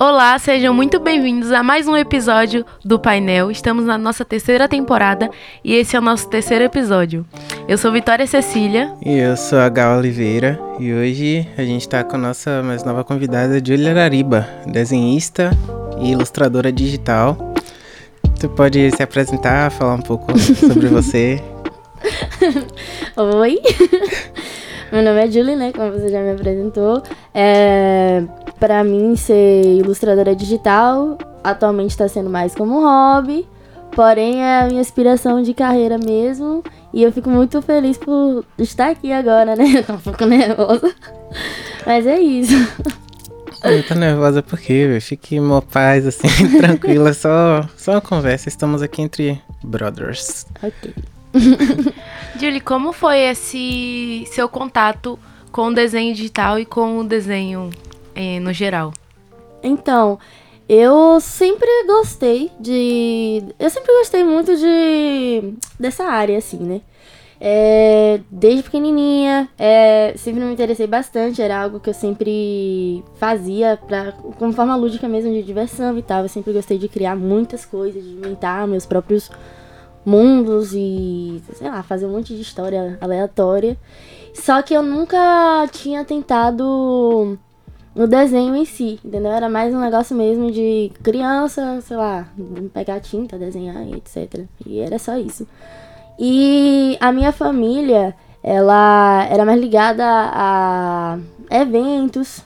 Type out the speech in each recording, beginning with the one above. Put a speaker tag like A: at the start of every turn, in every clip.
A: Olá, sejam muito bem-vindos a mais um episódio do Painel. Estamos na nossa terceira temporada e esse é o nosso terceiro episódio. Eu sou Vitória Cecília.
B: E eu sou a Gal Oliveira. E hoje a gente está com a nossa mais nova convidada, Julia Lariba, desenhista e ilustradora digital. Tu pode se apresentar, falar um pouco sobre você?
C: Oi, meu nome é Julie, né? Como você já me apresentou. É, para mim, ser ilustradora digital atualmente está sendo mais como hobby, porém é a minha inspiração de carreira mesmo. E eu fico muito feliz por estar aqui agora, né? Eu tô um pouco nervosa, mas é isso.
B: Eu tô nervosa porque fique uma paz, assim, tranquila, só, só uma conversa. Estamos aqui entre brothers.
C: Ok.
A: Julie, como foi esse seu contato com o desenho digital e com o desenho eh, no geral?
C: Então, eu sempre gostei de. Eu sempre gostei muito de. dessa área, assim, né? É, desde pequenininha, é, sempre me interessei bastante, era algo que eu sempre fazia pra, como forma lúdica mesmo, de diversão e tal. Eu sempre gostei de criar muitas coisas, de inventar meus próprios mundos e, sei lá, fazer um monte de história aleatória. Só que eu nunca tinha tentado no desenho em si, entendeu? Era mais um negócio mesmo de criança, sei lá, pegar tinta, desenhar e etc. E era só isso. E a minha família, ela era mais ligada a eventos,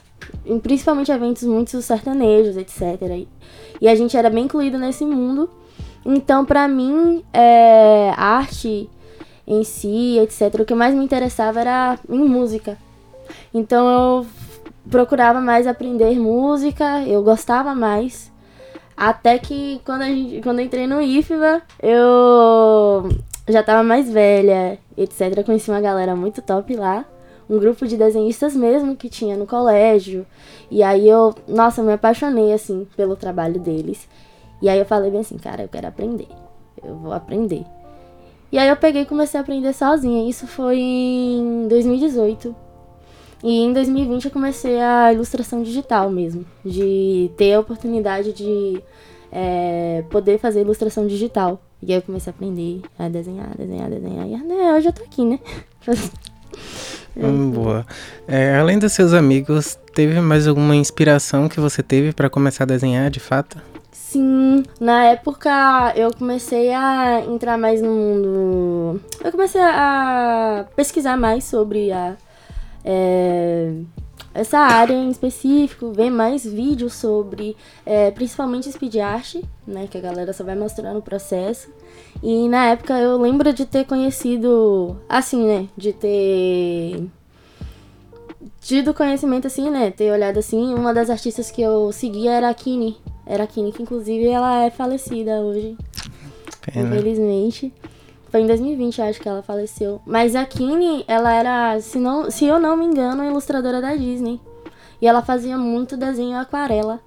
C: principalmente eventos muito sertanejos, etc. E a gente era bem incluído nesse mundo. Então, pra mim, é, arte em si, etc., o que mais me interessava era em música. Então, eu procurava mais aprender música, eu gostava mais. Até que quando, a gente, quando eu entrei no IFBA, eu já tava mais velha, etc. Conheci uma galera muito top lá. Um grupo de desenhistas mesmo que tinha no colégio. E aí eu, nossa, me apaixonei, assim, pelo trabalho deles. E aí eu falei bem assim, cara, eu quero aprender. Eu vou aprender. E aí eu peguei e comecei a aprender sozinha. Isso foi em 2018. E em 2020 eu comecei a ilustração digital mesmo. De ter a oportunidade de é, poder fazer ilustração digital. E aí eu comecei a aprender a desenhar, desenhar, desenhar. E né, hoje eu tô aqui, né?
B: Hum, boa. É, além dos seus amigos, teve mais alguma inspiração que você teve para começar a desenhar de fato?
C: Sim, na época eu comecei a entrar mais no mundo. Eu comecei a pesquisar mais sobre a, é, essa área em específico, ver mais vídeos sobre, é, principalmente speed art, né, que a galera só vai mostrando o processo. E na época eu lembro de ter conhecido, assim, né, de ter tido conhecimento assim, né, ter olhado assim, uma das artistas que eu seguia era a Kini, era a Kini, que inclusive ela é falecida hoje.
B: Pena.
C: Infelizmente. Foi em 2020, acho que ela faleceu. Mas a Kini, ela era, se, não, se eu não me engano, ilustradora da Disney. E ela fazia muito desenho aquarela.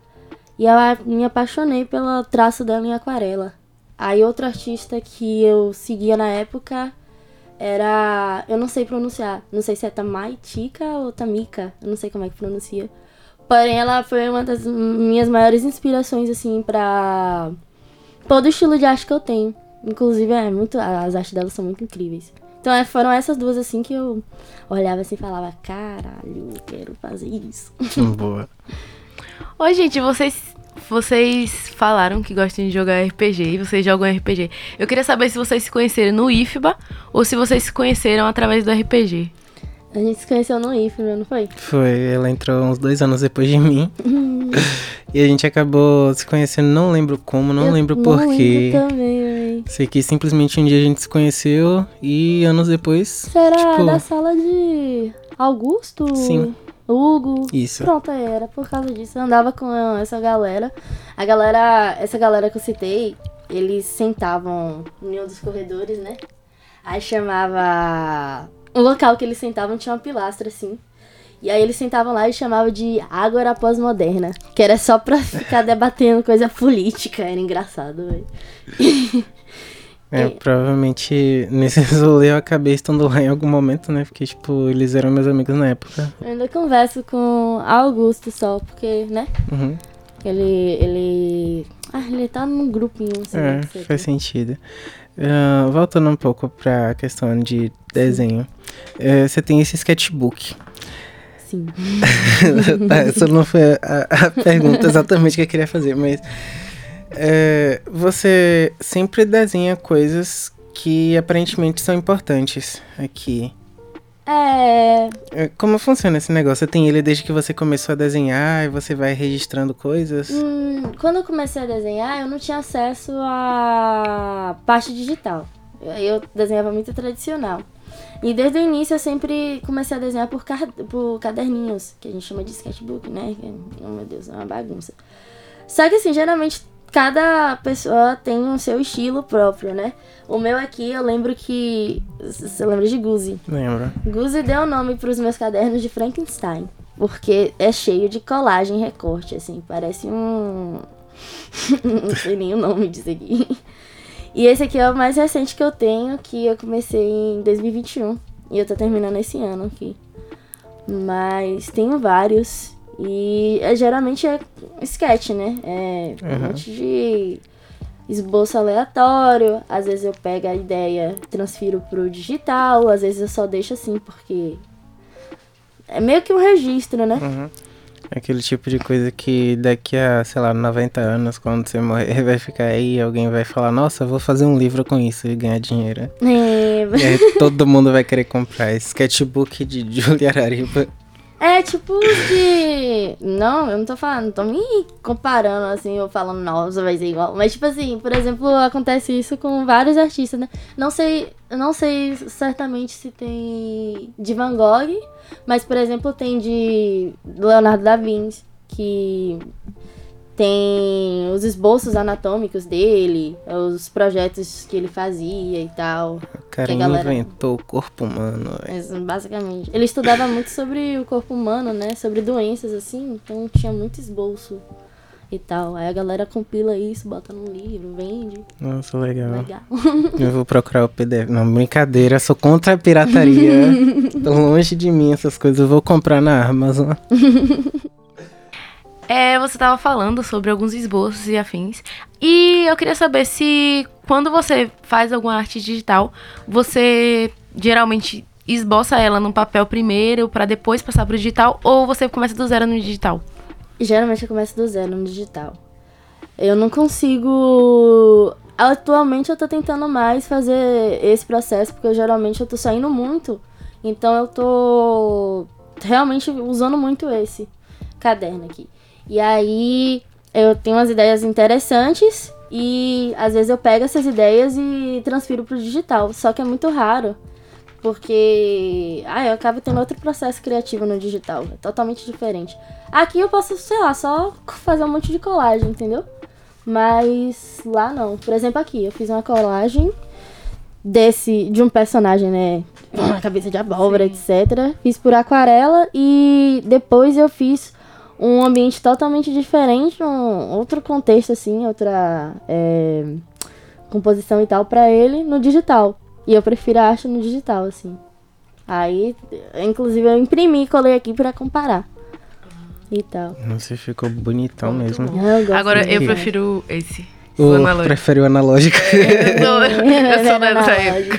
C: E eu me apaixonei pelo traço dela em aquarela. Aí outro artista que eu seguia na época era. Eu não sei pronunciar. Não sei se é Tamaitika ou Tamika. Eu não sei como é que pronuncia. Porém, ela foi uma das minhas maiores inspirações, assim, pra todo o estilo de arte que eu tenho. Inclusive, é muito. As artes dela são muito incríveis. Então é, foram essas duas assim que eu olhava assim e falava, caralho, eu quero fazer isso.
B: Boa.
A: Oi, gente, vocês vocês falaram que gostam de jogar RPG e vocês jogam RPG. Eu queria saber se vocês se conheceram no IFBA ou se vocês se conheceram através do RPG.
C: A gente se conheceu no IFBA, não foi?
B: Foi, ela entrou uns dois anos depois de mim. e a gente acabou se conhecendo, não lembro como, não
C: Eu
B: lembro porquê.
C: lembro também, véi.
B: Sei que simplesmente um dia a gente se conheceu e anos depois.
C: Será
B: tipo,
C: da sala de Augusto?
B: Sim.
C: Hugo.
B: Isso.
C: Pronto, era por causa disso. Eu andava com essa galera. A galera, essa galera que eu citei, eles sentavam em um dos corredores, né? Aí chamava. O local que eles sentavam tinha uma pilastra, assim. E aí eles sentavam lá e chamavam de Ágora Pós-Moderna. Que era só pra ficar debatendo coisa política. Era engraçado, velho.
B: É,
C: E-
B: provavelmente nesse rolê eu acabei estando lá em algum momento, né? Porque, tipo, eles eram meus amigos na época.
C: Eu ainda converso com Augusto só, porque, né?
B: Uhum.
C: Ele. ele. Ah, ele tá num grupinho, assim.
B: É,
C: sei
B: faz sentido. Ah, voltando um pouco pra questão de desenho. É, você tem esse sketchbook.
C: Sim.
B: tá, essa não foi a, a pergunta exatamente que eu queria fazer, mas. É, você sempre desenha coisas que aparentemente são importantes aqui.
C: É.
B: É, Como funciona esse negócio? Você tem ele desde que você começou a desenhar e você vai registrando coisas?
C: Hum, quando eu comecei a desenhar, eu não tinha acesso à parte digital. Eu desenhava muito tradicional. E desde o início eu sempre comecei a desenhar por, por caderninhos, que a gente chama de sketchbook, né? Oh meu Deus, é uma bagunça. Só que assim, geralmente cada pessoa tem o seu estilo próprio, né? O meu aqui, eu lembro que. Você lembra de Guzi?
B: Lembro.
C: Guzi deu o nome para os meus cadernos de Frankenstein. Porque é cheio de colagem e recorte, assim. Parece um. Não sei nem o nome disso aqui. E esse aqui é o mais recente que eu tenho, que eu comecei em 2021. E eu tô terminando esse ano aqui. Mas tenho vários. E é, geralmente é sketch, né? É um
B: Uhum.
C: monte de esboço aleatório. Às vezes eu pego a ideia, transfiro pro digital. Às vezes eu só deixo assim, porque. É meio que um registro, né?
B: Uhum. Aquele tipo de coisa que daqui a, sei lá, 90 anos, quando você morrer, vai ficar aí e alguém vai falar, nossa, vou fazer um livro com isso e ganhar dinheiro.
C: É,
B: E todo mundo vai querer comprar. Sketchbook de Julia Arariba.
C: É tipo de. Não, eu não tô falando, não tô me comparando assim, ou falando, nossa, vai ser igual. Mas, tipo assim, por exemplo, acontece isso com vários artistas, né? Não sei, não sei certamente se tem de Van Gogh, mas, por exemplo, tem de Leonardo da Vinci, que tem os esboços anatômicos dele, os projetos que ele fazia e tal.
B: O cara
C: galera-
B: inventou o corpo humano.
C: basicamente. Ele estudava muito sobre o corpo humano, né? Sobre doenças, assim. Então tinha muito esboço e tal. Aí a galera compila isso, bota num livro, vende.
B: Nossa, legal.
C: Legal.
B: Eu vou procurar o PDF. Não, brincadeira, sou contra a pirataria. Tô longe de mim essas coisas. Eu vou comprar na Amazon.
A: É, você tava falando sobre alguns esboços e afins. E eu queria saber se quando você faz alguma arte digital, você geralmente esboça ela num papel primeiro pra depois passar pro digital ou você começa do zero no digital?
C: Geralmente eu começo do zero no digital. Eu não consigo. Atualmente eu tô tentando mais fazer esse processo, porque eu, geralmente eu tô saindo muito. Então eu tô realmente usando muito esse caderno aqui. E aí eu tenho umas ideias interessantes e às vezes eu pego essas ideias e transfiro pro digital. Só que é muito raro. Porque ah, eu acabo tendo outro processo criativo no digital. É totalmente diferente. Aqui eu posso, sei lá, só fazer um monte de colagem, entendeu? Mas lá não. Por exemplo, aqui eu fiz uma colagem desse de um personagem, né? Uma cabeça de abóbora, etc. Fiz por aquarela e depois eu fiz um ambiente totalmente diferente, um outro contexto assim, outra é, composição e tal pra ele no digital. E eu prefiro a arte no digital, assim. Aí, inclusive, eu imprimi e colei aqui pra comparar. E tal.
B: Você ficou bonitão
A: Muito
B: mesmo.
A: bom.
C: Eu
A: Agora eu prefiro esse.
B: O
A: O analógico.
B: prefere o analógico.
A: Eu sou, eu sou dessa
C: analógico.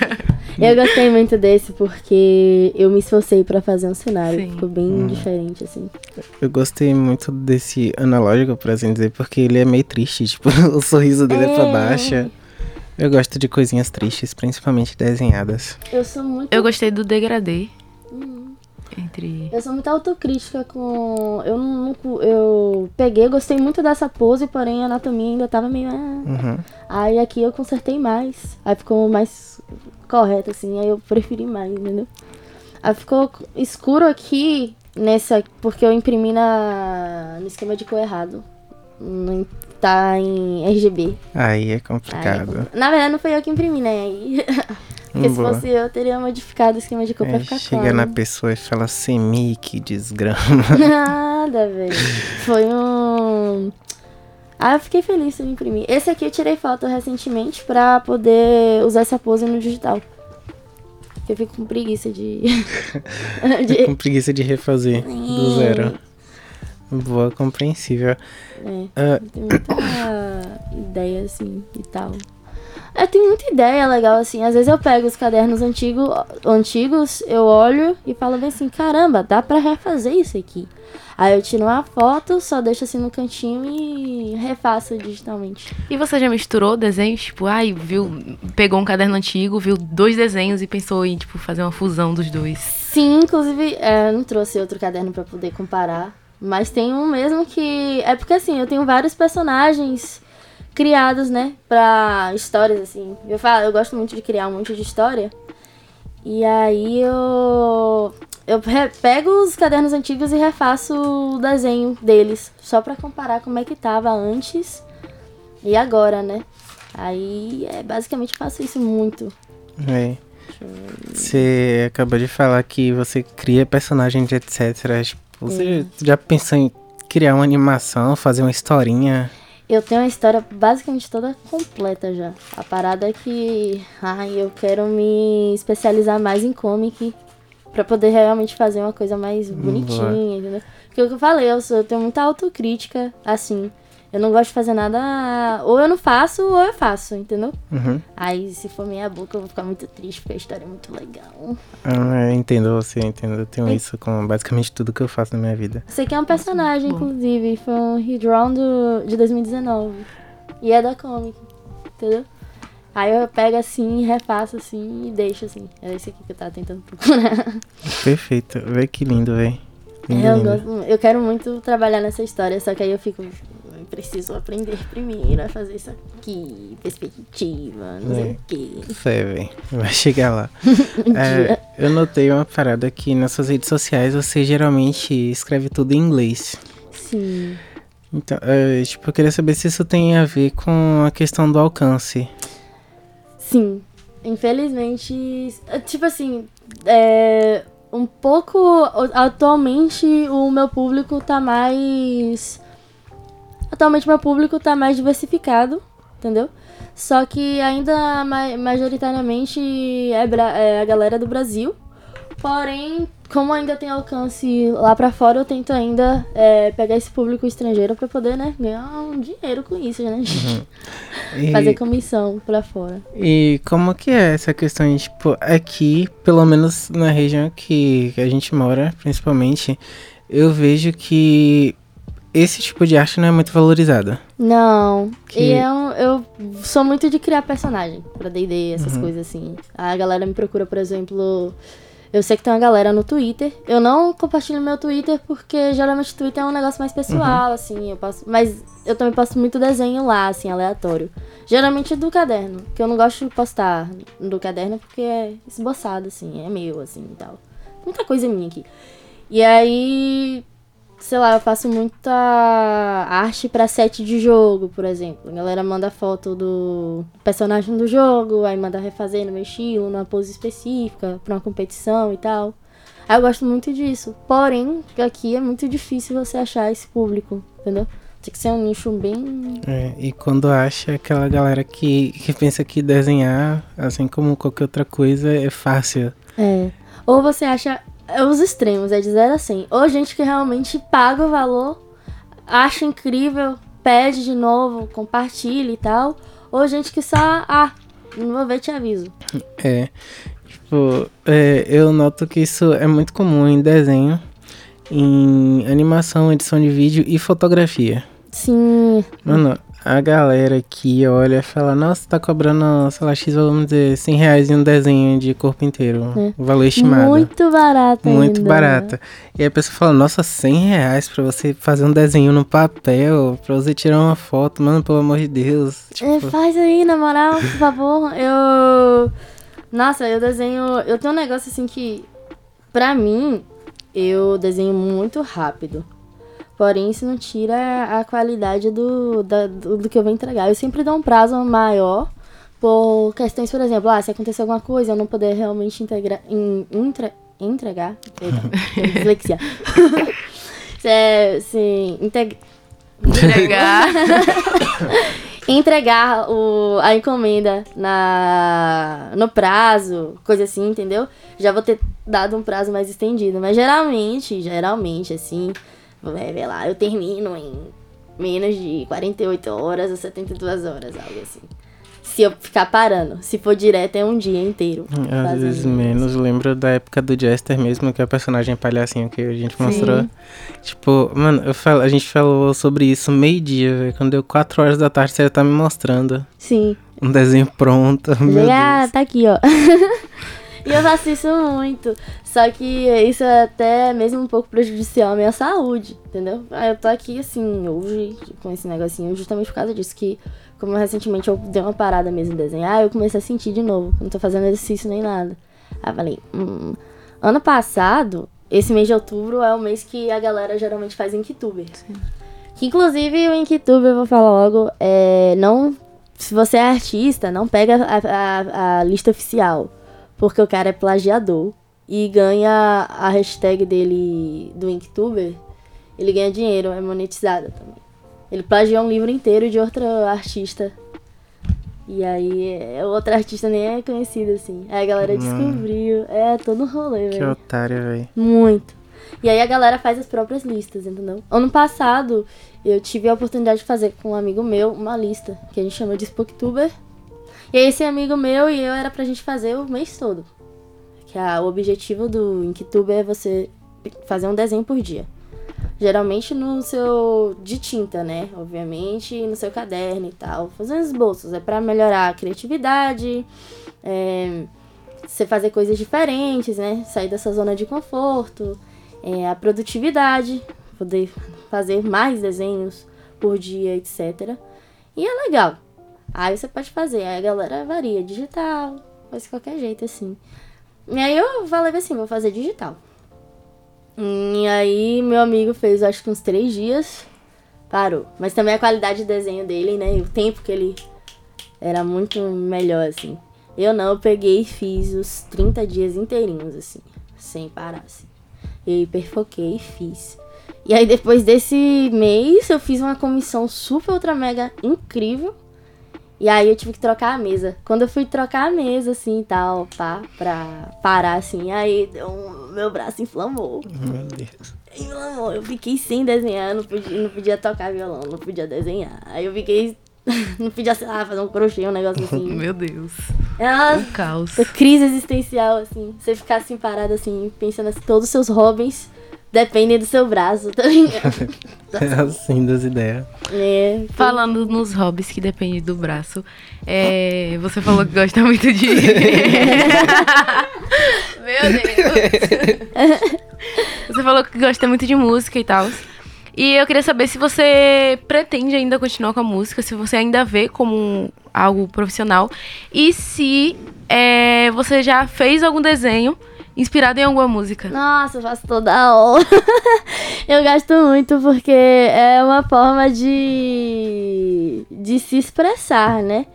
A: época.
C: Eu gostei muito desse porque eu me esforcei pra fazer um cenário.
A: Sim.
C: Ficou bem diferente, assim.
B: Eu gostei muito desse analógico, por assim dizer, porque ele é meio triste. Tipo, o sorriso dele é pra
C: É.
B: baixo. Eu gosto de coisinhas tristes, principalmente desenhadas.
C: Eu sou muito.
A: Eu gostei do degradê.
C: Hum.
A: Entre.
C: Eu sou muito autocrítica com. Eu não. Eu peguei, gostei muito dessa pose, porém a anatomia ainda tava meio. ah.
B: Uhum.
C: Aí aqui eu consertei mais. Aí ficou mais correto, assim. Aí eu preferi mais, entendeu? Aí ficou escuro aqui nessa. Porque eu imprimi na, no esquema de cor errado. Não tá em RGB.
B: Aí é
C: Aí é
B: complicado.
C: na verdade, não foi eu que imprimi, né? Aí- Porque se
B: Boa.
C: fosse eu, teria modificado o esquema de cor pra
B: Aí
C: ficar
B: chega
C: claro.
B: na pessoa e fala semi, que desgrama.
C: Nada, velho. Foi um. Aí eu fiquei feliz em imprimir. Esse aqui eu tirei foto recentemente pra poder usar essa pose no digital. Porque eu fico com preguiça de.
B: de... com preguiça de refazer do zero. Boa, compreensível.
C: É. Uh... Tem muita ideia, assim, e tal. Eu tenho muita ideia legal, assim. Às vezes eu pego os cadernos antigo, antigos, eu olho e falo bem assim, caramba, dá pra refazer isso aqui. Aí eu tiro uma foto, só deixo assim no cantinho e refaço digitalmente.
A: E você já misturou desenhos? Tipo, ai, viu, pegou um caderno antigo, viu dois desenhos e pensou em, tipo, fazer uma fusão dos dois?
C: Sim, inclusive, é, não trouxe outro caderno para poder comparar. Mas tem um mesmo que. É porque assim, eu tenho vários personagens criados, né? Pra histórias, assim. Eu falo, eu gosto muito de criar um monte de história. E aí eu eu pego os cadernos antigos e refaço o desenho deles, só para comparar como é que tava antes e agora, né? Aí, é, basicamente, faço isso muito.
B: É. Você acabou de falar que você cria personagens, etc. Tipo, você é. já pensou em criar uma animação, fazer uma historinha?
C: Eu tenho uma história basicamente toda completa já. A parada é que ai, eu quero me especializar mais em comic Pra poder realmente fazer uma coisa mais bonitinha, entendeu? Porque o que eu falei, eu, sou, eu tenho muita autocrítica, assim. Eu não gosto de fazer nada. Ou eu não faço, ou eu faço, entendeu?
B: Uhum.
C: Aí, se for minha boca, eu vou ficar muito triste, porque a história é muito legal.
B: Ah, eu entendo você, entendo. Eu tenho é. isso com basicamente tudo que eu faço na minha vida.
C: Você que é um personagem, Nossa, inclusive. Foi um redrawn do, de 2019. E é da comic, entendeu? Aí eu pego assim, refaço assim e deixo assim. É esse aqui que eu tava tentando procurar.
B: Perfeito. Vê que lindo, velho.
C: É, eu, gosto, eu quero muito trabalhar nessa história, só que aí eu fico. Preciso aprender primeiro a fazer isso aqui, perspectiva, não é. sei o quê.
B: Sei, velho. Vai chegar lá. é, eu notei uma parada que nas suas redes sociais você geralmente escreve tudo em inglês.
C: Sim.
B: Então, é, tipo, eu queria saber se isso tem a ver com a questão do alcance.
C: Sim. Infelizmente, tipo assim, é, um pouco. Atualmente o meu público tá mais. Atualmente meu público tá mais diversificado, entendeu? Só que ainda majoritariamente é, é a galera do Brasil. Porém, como ainda tem alcance lá para fora, eu tento ainda é, pegar esse público estrangeiro para poder, né, ganhar um dinheiro com isso, né? Uhum. E, Fazer comissão para fora.
B: E como que é essa questão de, tipo, aqui, pelo menos na região que a gente mora, principalmente, eu vejo que esse tipo de arte não é muito valorizada.
C: Não. Que... E eu, eu sou muito de criar personagem pra D&D, essas uhum. coisas assim. A galera me procura, por exemplo eu sei que tem uma galera no Twitter. Eu não compartilho meu Twitter porque geralmente o Twitter é um negócio mais pessoal, uhum. assim. Eu passo, mas eu também posto muito desenho lá, assim, aleatório. Geralmente do caderno, que eu não gosto de postar do caderno porque é esboçado, assim, é meu, assim e tal. Muita coisa minha aqui. E aí sei lá, eu faço muita arte para set de jogo, por exemplo. A galera manda foto do personagem do jogo, aí manda refazer no meu estilo, numa pose específica, pra uma competição e tal. Aí eu gosto muito disso. Porém, aqui é muito difícil você achar esse público, entendeu? Tem que ser um nicho bem.
B: É, e quando acha aquela galera que, que pensa que desenhar, assim como qualquer outra coisa, é fácil.
C: É. Ou você acha é os extremos, é de 0 a 100. Ou gente que realmente paga o valor, acha incrível, pede de novo, compartilha e tal. Ou gente que só, ah, não vou ver, te aviso.
B: É, tipo, é, eu noto que isso é muito comum em desenho, em animação, edição de vídeo e fotografia.
C: Sim.
B: Mano, a galera que olha e fala, nossa, tá cobrando, sei lá, X, vamos dizer, 100 reais em um desenho de corpo inteiro. É. O valor estimado.
C: Muito barato
B: Muito
C: ainda.
B: barata. E a pessoa fala, nossa, 100 reais pra você fazer um desenho no papel, pra você tirar uma foto, mano, pelo amor de Deus.
C: Tipo... É, faz aí, na moral, por favor. Eu... Nossa, eu desenho... Eu tenho um negócio assim que, pra mim, eu desenho muito rápido. Porém, isso não tira a qualidade do, da, do, do, que eu vou entregar. Eu sempre dou um prazo maior por questões, por exemplo, ah, se acontecer alguma coisa, eu não poder realmente integrar, in, intra, entregar. Eita, dislexia. se, se, integ,
A: Entregar.
C: entregar o, a encomenda na, no prazo, coisa assim, entendeu? Já vou ter dado um prazo mais estendido. Mas geralmente, geralmente, assim, vai ver lá, eu termino em menos de 48 horas ou 72 horas, algo assim. Se eu ficar parando. Se for direto, é um dia inteiro.
B: Às vezes menos. Lembro da época do Jester mesmo, que é o personagem palhacinho que a gente mostrou. Tipo, mano, falo, a gente falou sobre isso meio-dia, velho. Quando deu 4 horas da tarde, você já tá me mostrando
C: Sim.
B: um desenho pronto. Meu
C: ah,
B: Deus.
C: tá aqui, ó. e eu faço isso muito. Só que isso é até mesmo um pouco prejudicial à minha saúde, entendeu? Aí eu tô aqui, assim, hoje, com esse negocinho, justamente por causa disso. Que, como recentemente eu dei uma parada mesmo em desenhar, eu comecei a sentir de novo. Não tô fazendo exercício nem nada. Aí eu falei, hum, ano passado, esse mês de outubro é o mês que a galera geralmente faz Inktuber. Que inclusive o Inktuber, eu vou falar logo, é, não. Se você é artista, não pega a, a- a lista oficial. Porque o cara é plagiador e ganha a hashtag dele do Inktuber. Ele ganha dinheiro, é monetizada também. Ele plagiou um livro inteiro de outra artista. E aí, é, outra artista nem é conhecida assim. Aí a galera
B: Hum.
C: descobriu. É todo um rolê,
B: Que
C: velho.
B: otário, velho.
C: Muito. E aí a galera faz as próprias listas, entendeu? Ano passado, eu tive a oportunidade de fazer com um amigo meu uma lista, que a gente chama de Spooktuber. E esse amigo meu e eu era pra gente fazer o mês todo. Que a, o objetivo do Inktuber é você fazer um desenho por dia. Geralmente no seu. de tinta, né? Obviamente, no seu caderno e tal. Fazer esboços. É pra melhorar a criatividade. É, você fazer coisas diferentes, né? Sair dessa zona de conforto. é, a produtividade. Poder fazer mais desenhos por dia, etc. E é legal. Aí você pode fazer. Aí a galera varia. Digital. Faz de qualquer jeito, assim. E aí eu falei assim, vou fazer digital. E aí meu amigo fez acho que uns três dias. Parou. Mas também a qualidade de desenho dele, né? E o tempo que ele era muito melhor, assim. Eu não, eu peguei e fiz os 30 dias inteirinhos, assim. Sem parar, assim. Eu hiperfoquei e fiz. E aí depois desse mês eu fiz uma comissão super ultra mega incrível. E aí eu tive que trocar a mesa. Quando eu fui trocar a mesa, assim e tal, pá, pra parar assim, aí um- meu braço inflamou.
B: Meu Deus.
C: Inflamou. Eu fiquei sem desenhar, não podia, não podia tocar violão, não podia desenhar. Aí eu fiquei. Não podia, sei lá, fazer um crochê, um negócio assim.
A: Meu Deus.
C: É uma
A: Um caos.
C: crise existencial, assim. Você ficar assim parado, assim, pensando assim, todos os seus hobbies dependem do seu braço, tá ligado?
B: É assim das ideias.
C: É,
A: Falando nos hobbies que depende do braço, é, você falou que gosta muito de. Meu Deus! Você falou que gosta muito de música e tal. E eu queria saber se você pretende ainda continuar com a música, se você ainda vê como algo profissional. E se é, você já fez algum desenho inspirado em alguma música.
C: Nossa, eu faço toda hora. eu gosto muito porque é uma forma de, de se expressar, né?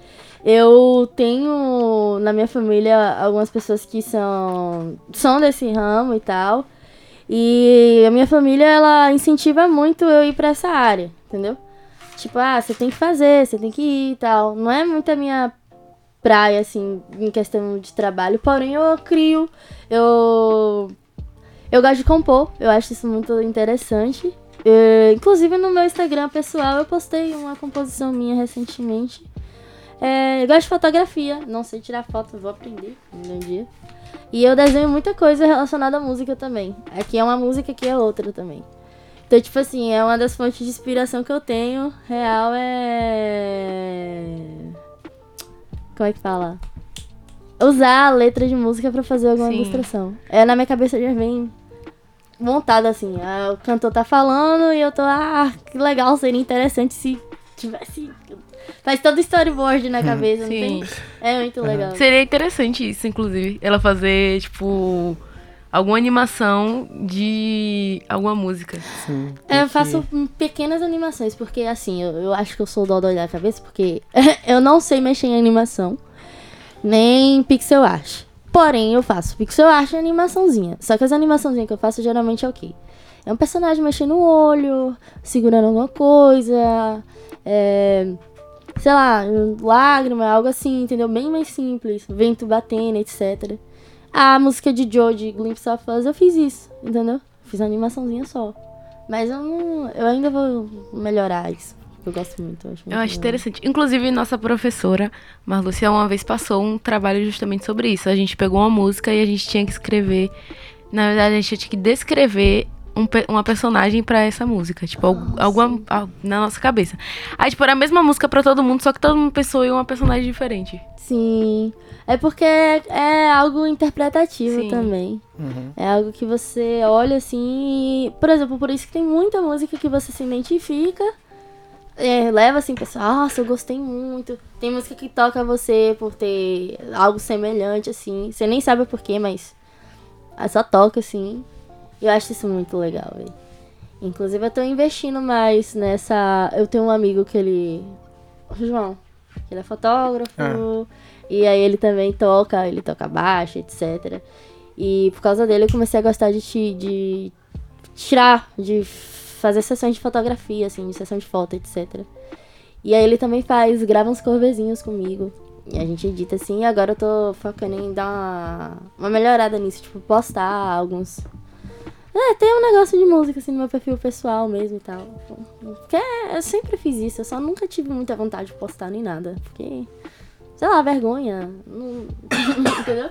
C: Eu tenho na minha família algumas pessoas que são, são desse ramo e tal. E a minha família, ela incentiva muito eu ir pra essa área, entendeu? Tipo, ah, você tem que fazer, você tem que ir e tal. Não é muito a minha praia, assim, em questão de trabalho. Porém, eu crio, eu. Eu gosto de compor, eu acho isso muito interessante. É, inclusive no meu Instagram pessoal eu postei uma composição minha recentemente. É, eu gosto de fotografia, não sei tirar foto, vou aprender um dia. E eu desenho muita coisa relacionada à música também. Aqui é uma música, aqui é outra também. Então, tipo assim, é uma das fontes de inspiração que eu tenho. Real é. Como é que fala? Usar a letra de música pra fazer alguma
A: Sim.
C: ilustração. É, na minha cabeça já vem montada assim. ah, o cantor tá falando e eu tô, ah, que legal, seria interessante se tivesse. Faz todo storyboard na cabeça, não
A: Sim.
C: tem? É muito legal.
A: Seria interessante isso, inclusive. Ela fazer, tipo, alguma animação de alguma música.
B: Sim.
C: É, eu faço pequenas animações, porque assim, eu, eu acho que eu sou o dodói da cabeça, porque eu não sei mexer em animação, nem pixel art. Porém, eu faço pixel art e animaçãozinha. Só que as animaçãozinhas que eu faço geralmente é o quê? É um personagem mexendo o olho, segurando alguma coisa, é, sei lá, lágrima, algo assim, entendeu? Bem mais simples, vento batendo, etc. A música de Joe de Glimpse of Us, eu fiz isso, entendeu? Fiz uma animaçãozinha só. Mas eu, não, eu ainda vou melhorar isso. Eu gosto muito. Eu acho, muito
A: Eu acho interessante. Inclusive, nossa professora, Marlúcia, uma vez passou um trabalho justamente sobre isso. A gente pegou uma música e a gente tinha que escrever. Na verdade, a gente tinha que descrever um uma personagem pra essa música. Tipo, algu- alguma. al- na nossa cabeça. Aí, tipo, era a mesma música pra todo mundo, só que todo mundo pensou em uma personagem diferente.
C: Sim. É porque é algo interpretativo
A: Sim.
C: também.
B: Uhum.
C: É algo que você olha assim. e- Por exemplo, por isso que tem muita música que você se identifica. é, leva assim, pessoal, nossa, eu gostei muito. Tem música que toca você por ter algo semelhante, assim. Você nem sabe porquê, mas ela só toca, assim. Eu acho isso muito legal, velho. Inclusive, eu tô investindo mais nessa. Eu tenho um amigo que ele. O João. que Ele é fotógrafo.
B: Ah.
C: E aí ele também toca, ele toca baixo, etc. E por causa dele eu comecei a gostar de, de tirar, de fazer sessões de fotografia, assim, de sessão de foto, etc. E aí ele também faz, grava uns coverzinhos comigo. E a gente edita assim, e agora eu tô focando em dar uma, uma melhorada nisso, tipo, postar alguns. É, tem um negócio de música assim no meu perfil pessoal mesmo e tal. Porque é, eu sempre fiz isso, eu só nunca tive muita vontade de postar nem nada. Porque, sei lá, vergonha. Não... Entendeu?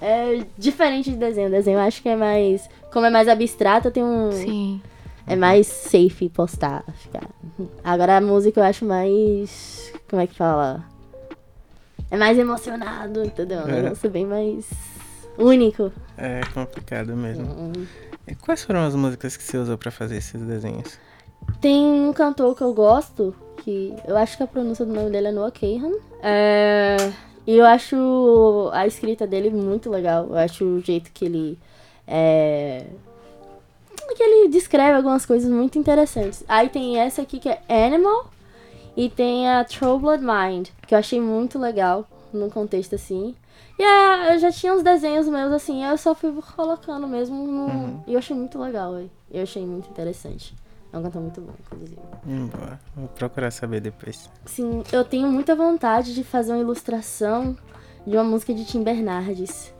C: É diferente de desenho. Desenho eu acho que é mais. Como é mais abstrato, eu tenho um.
A: Sim.
C: É mais safe postar. Ficar. Agora a música eu acho mais. Como é que fala? É mais emocionado, entendeu? Um
B: É.
C: negócio bem mais único.
B: É complicado mesmo.
C: Hum.
B: E quais foram as músicas que você usou pra fazer esses desenhos?
C: Tem um cantor que eu gosto, que eu acho que a pronúncia do nome dele é Noah Kahan. É, e eu acho a escrita dele muito legal. Eu acho o jeito que ele. É, que ele descreve algumas coisas muito interessantes. Aí tem essa aqui que é Animal. E tem a Troubled Mind, que eu achei muito legal no contexto assim. E é, eu já tinha uns desenhos meus assim, eu só fui colocando mesmo no... E eu achei muito legal. Eu achei muito interessante. É um cantor muito bom, inclusive.
B: Hum, boa. Vou procurar saber depois.
C: Sim, eu tenho muita vontade de fazer uma ilustração de uma música de Tim Bernardes.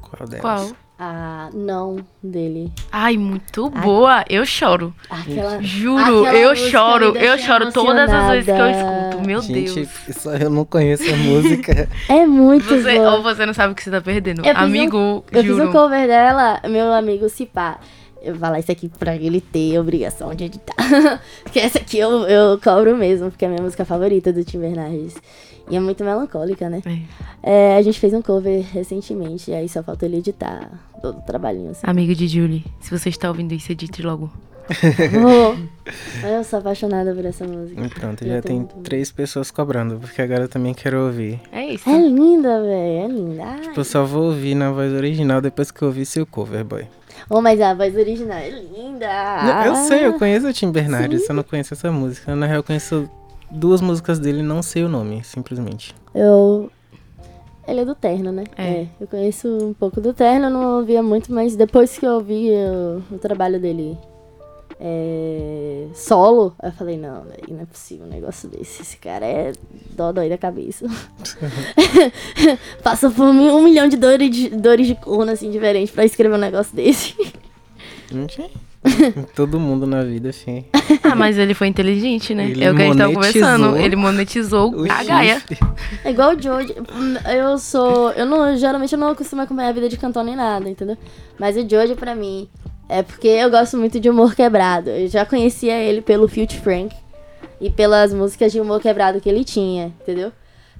B: Qual delas?
A: Qual?
C: A não dele.
A: Ai, muito boa. Eu choro.
C: Aquela.
A: Juro,
C: Aquela
A: eu choro. Eu choro todas as vezes que eu escuto. Meu
B: Gente,
A: Deus.
B: só eu não conheço a música.
C: É muito
A: Você,
C: boa.
A: ou você não sabe o que você tá perdendo.
C: Eu fiz um-
A: Amigo,
C: Eu
A: juro.
C: fiz um cover dela, meu amigo Cipá. Eu vou falar isso aqui pra ele ter obrigação de editar. porque essa aqui eu, eu cobro mesmo, porque é a minha música favorita do Tim Bernardes. E é muito melancólica, né?
A: É.
C: É, a gente fez um cover recentemente, e aí só falta ele editar todo o trabalhinho, assim.
A: Amigo de Julie, se você está ouvindo isso, edite logo.
C: Oh, eu sou apaixonada por essa música.
B: E pronto, já tem
C: muito-
B: três pessoas cobrando, porque agora eu também quero ouvir.
A: É isso.
C: É linda, velho, é linda.
B: Tipo, eu só vou ouvir na voz original depois que eu ouvir seu cover, boy.
C: Oh, mas a voz original é linda.
B: Não, Eu sei, eu conheço o Tim Bernardes, só não conheço essa música. Na real, eu conheço duas músicas dele e não sei o nome, simplesmente.
C: Eu. Ele é do Terno, né?
A: É.
C: Eu conheço um pouco do Terno, eu não ouvia muito, mas depois que eu ouvi o, o trabalho dele é, solo, eu falei, não, véi, não é possível um negócio desse. Esse cara é dó dói da cabeça. Passou por mim um milhão de dores de, dores de corno, assim, diferentes pra escrever um negócio desse.
B: Gente, Todo mundo na vida, assim.
A: Ah, mas ele foi inteligente, né?
B: Ele
A: é o que a gente tava conversando. Ele monetizou
B: O
A: a Gaia.
C: É igual o Jojo. Eu sou. Eu não. Geralmente eu não costumo acompanhar a vida de cantor nem nada, entendeu? Mas o Jojo, pra mim, é porque eu gosto muito de humor quebrado. Eu já conhecia ele pelo Filthy Frank e pelas músicas de humor quebrado que ele tinha, entendeu?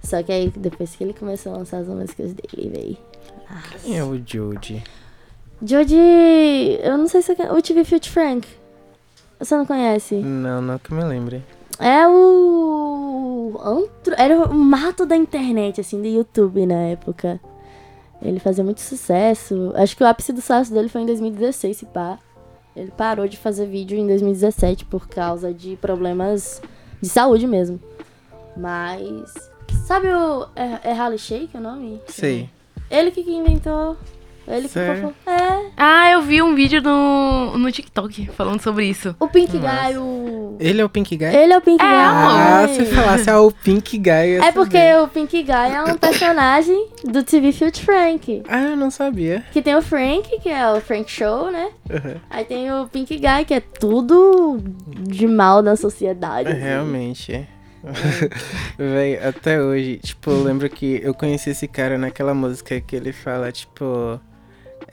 C: Só que aí, depois que ele começou a lançar as músicas dele, véi.
B: Quem é o Jude?
C: Joji. Eu não sei se eu. O TV Filthy Frank. Você não conhece?
B: Não, não que eu me lembre.
C: É o. Antro... Era o mato da internet, assim, do YouTube na época. Ele fazia muito sucesso. Acho que o ápice do sucesso dele foi em 2016, se pá. Ele parou de fazer vídeo em 2017 por causa de problemas de saúde mesmo. Mas. Sabe o. É, é Harley Shake o nome?
B: Sei.
C: Ele que inventou. Ele que
B: Sério?
C: falou. É.
A: Ah, eu vi um vídeo no, no TikTok falando sobre isso.
C: O Pink
B: Nossa.
C: Guy, o.
B: Ele é o Pink Guy?
C: Ele é o Pink
A: É,
C: Guy.
B: Ah, se falasse ah, o Pink Guy.
C: É porque
B: saber.
C: o Pink Guy é um personagem do TV Field Frank.
B: Ah, eu não sabia.
C: Que tem o Frank, que é o Frank Show, né?
B: Uhum.
C: Aí tem o Pink Guy, que é tudo de mal na sociedade. assim.
B: Realmente. Véi, até hoje, tipo, eu lembro que eu conheci esse cara naquela música que ele fala, tipo.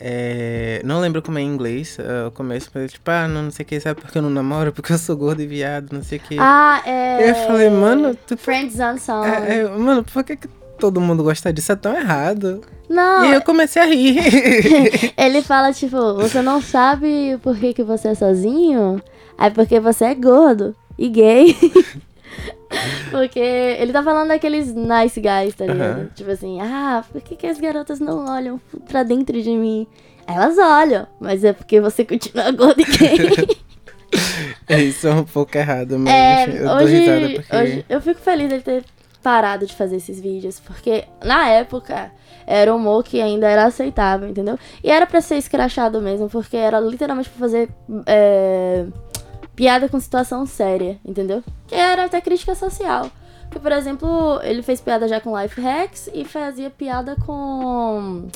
B: É, não lembro como é em inglês, é, o começo, mas tipo, ah, não, não sei o que, sabe porque eu não namoro? Porque eu sou gordo e viado, não sei o que.
C: Ah, é.
B: eu falei, mano, tu,
C: Friends on Song.
B: é, é, mano, por que, que todo mundo gosta disso? É tão errado.
C: Não,
B: E eu comecei a rir.
C: ele fala, tipo, você não sabe por que, que você é sozinho? É porque você é gordo e gay. porque ele tá falando daqueles nice guys, tá ligado?
B: Aham.
C: Tipo assim, ah, por que, que as garotas não olham pra dentro de mim? Elas olham, mas é porque você continua gordo e gay.
B: Isso é um pouco errado, mas
C: É,
B: eu
C: hoje,
B: porque.
C: hoje eu fico feliz dele ter parado de fazer esses vídeos, porque na época era um humor que ainda era aceitável, entendeu? E era pra ser escrachado mesmo, porque era literalmente pra fazer é, piada com situação séria, entendeu? Que era até crítica social. Porque, por exemplo, ele fez piada já com life hacks e fazia piada com.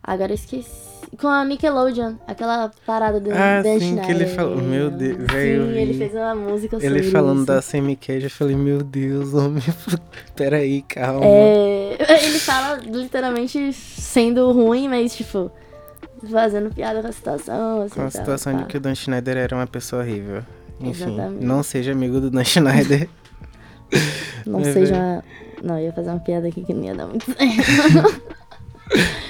C: Agora esqueci. Com a Nickelodeon, aquela parada do
B: Ah,
C: Dan
B: sim, que ele falou- meu Deus, velho,
C: Sim, ele fez uma música sobre
B: Ele falando
C: isso.
B: da Sammy Cage, eu falei, meu Deus, homem, peraí, calma.
C: É, ele fala literalmente sendo ruim, mas tipo, fazendo piada com a situação. Assim,
B: Com a situação
C: pá.
B: de que o Dan Schneider era uma pessoa horrível. Enfim,
C: Exatamente.
B: não seja amigo do Dan Schneider.
C: Não
B: É
C: seja. Não, eu ia fazer uma piada aqui que não ia dar muito certo.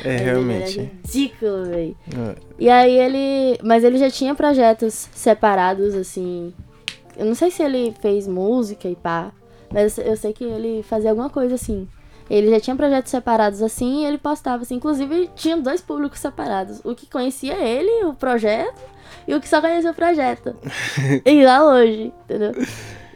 B: É, realmente.
C: era ridículo, velho.
B: Ah,
C: E aí ele. Mas ele já tinha projetos separados, assim. Eu não sei se ele fez música e pá. Mas eu sei que ele fazia alguma coisa assim. Ele já tinha projetos separados assim e ele postava assim. Inclusive, tinha dois públicos separados. O que conhecia ele, o projeto, e o que só conhecia o projeto. e lá hoje, entendeu?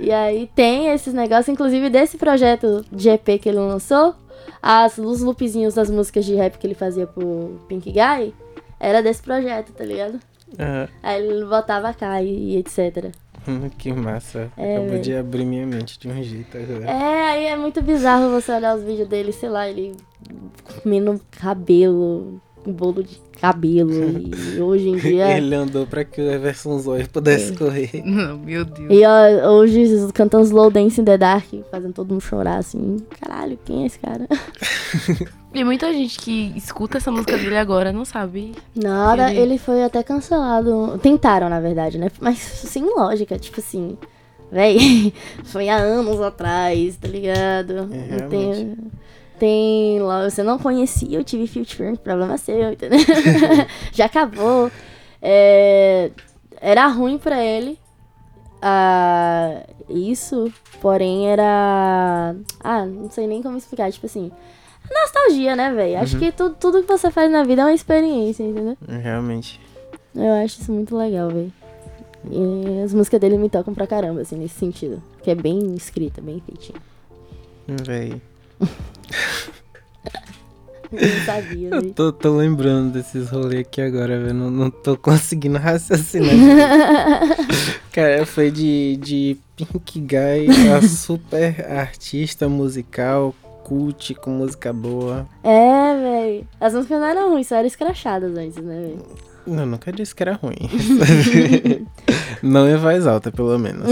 C: E aí tem esses negócios, inclusive desse projeto de EP que ele lançou, as, os loopzinhos das músicas de rap que ele fazia pro Pink Guy, era desse projeto, tá ligado?
B: ah,
C: Aí ele botava cá e, e etc.
B: que massa.
C: É,
B: Acabou de abrir minha mente de um jeito agora.
C: É, aí é muito bizarro você olhar os vídeos dele, sei lá, ele comendo cabelo, um bolo de cabelo. e hoje em dia.
B: Ele andou pra que o Everson Zoe pudesse
C: É.
B: correr.
A: Não, meu Deus.
C: E ó, hoje cantando Slow Dance in the Dark, fazendo todo mundo chorar assim. Caralho, quem é esse cara?
A: E muita gente que escuta essa música dele agora não sabe.
C: Nada,
A: Ele-
C: ele foi até cancelado. Tentaram, na verdade, né? Mas sem lógica, tipo assim. Véi, foi há anos atrás, tá ligado?
B: É,
C: Não tem. Tem lá, você não conhecia o TV Future, problema seu, entendeu? Já acabou. É, era ruim pra ele. ah, isso, porém era. Ah, não sei nem como explicar. Tipo assim, nostalgia, né, velho? Acho que tudo, tudo que você faz na vida é uma experiência, entendeu?
B: Realmente.
C: Eu acho isso muito legal, velho. E as músicas dele me tocam pra caramba, assim, nesse sentido. Que é bem escrita, bem feitinha.
B: Véi.
C: Eu não sabia,
B: Eu
C: velho.
B: tô, tô lembrando desses rolês aqui agora, velho. Não, não tô conseguindo raciocinar. Cara, foi de, de Pink Guy a super artista musical, cult com música boa.
C: É, velho. As músicas não eram ruins, só eram escrachadas antes, né, velho?
B: Não, nunca disse que era ruim. não em voz alta, pelo menos.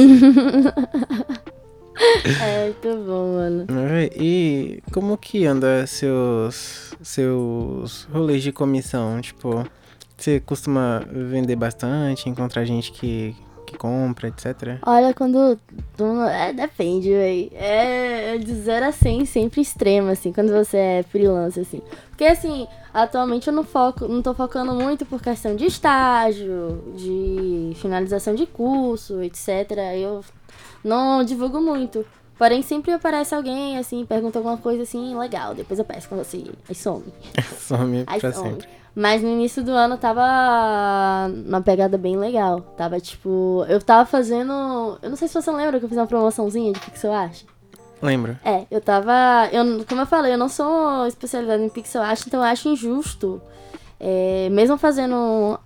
C: É, muito bom, mano.
B: Véi, E como que anda seus, seus rolês de comissão? Tipo, você costuma vender bastante, encontrar gente que, que compra, etc?
C: Olha, quando. tu- É, depende, velho. É de 0 a 100, sempre extremo, assim, quando você é freelance, assim. Porque, assim, atualmente eu não foco, não tô focando muito por questão de estágio, de finalização de curso, etc. Eu não divulgo muito. Porém, sempre aparece alguém, assim, pergunta alguma coisa assim, legal. Depois eu peço com você. Aí some.
B: Some
C: Aí
B: pra
C: some.
B: sempre.
C: Mas no início do ano tava uma pegada bem legal. Tava tipo. Eu tava fazendo. Eu não sei se você lembra que eu fiz uma promoçãozinha de pixel art.
B: Lembro.
C: É, eu tava. Eu, como eu falei, eu não sou especializada em pixel art, então eu acho injusto. é, mesmo fazendo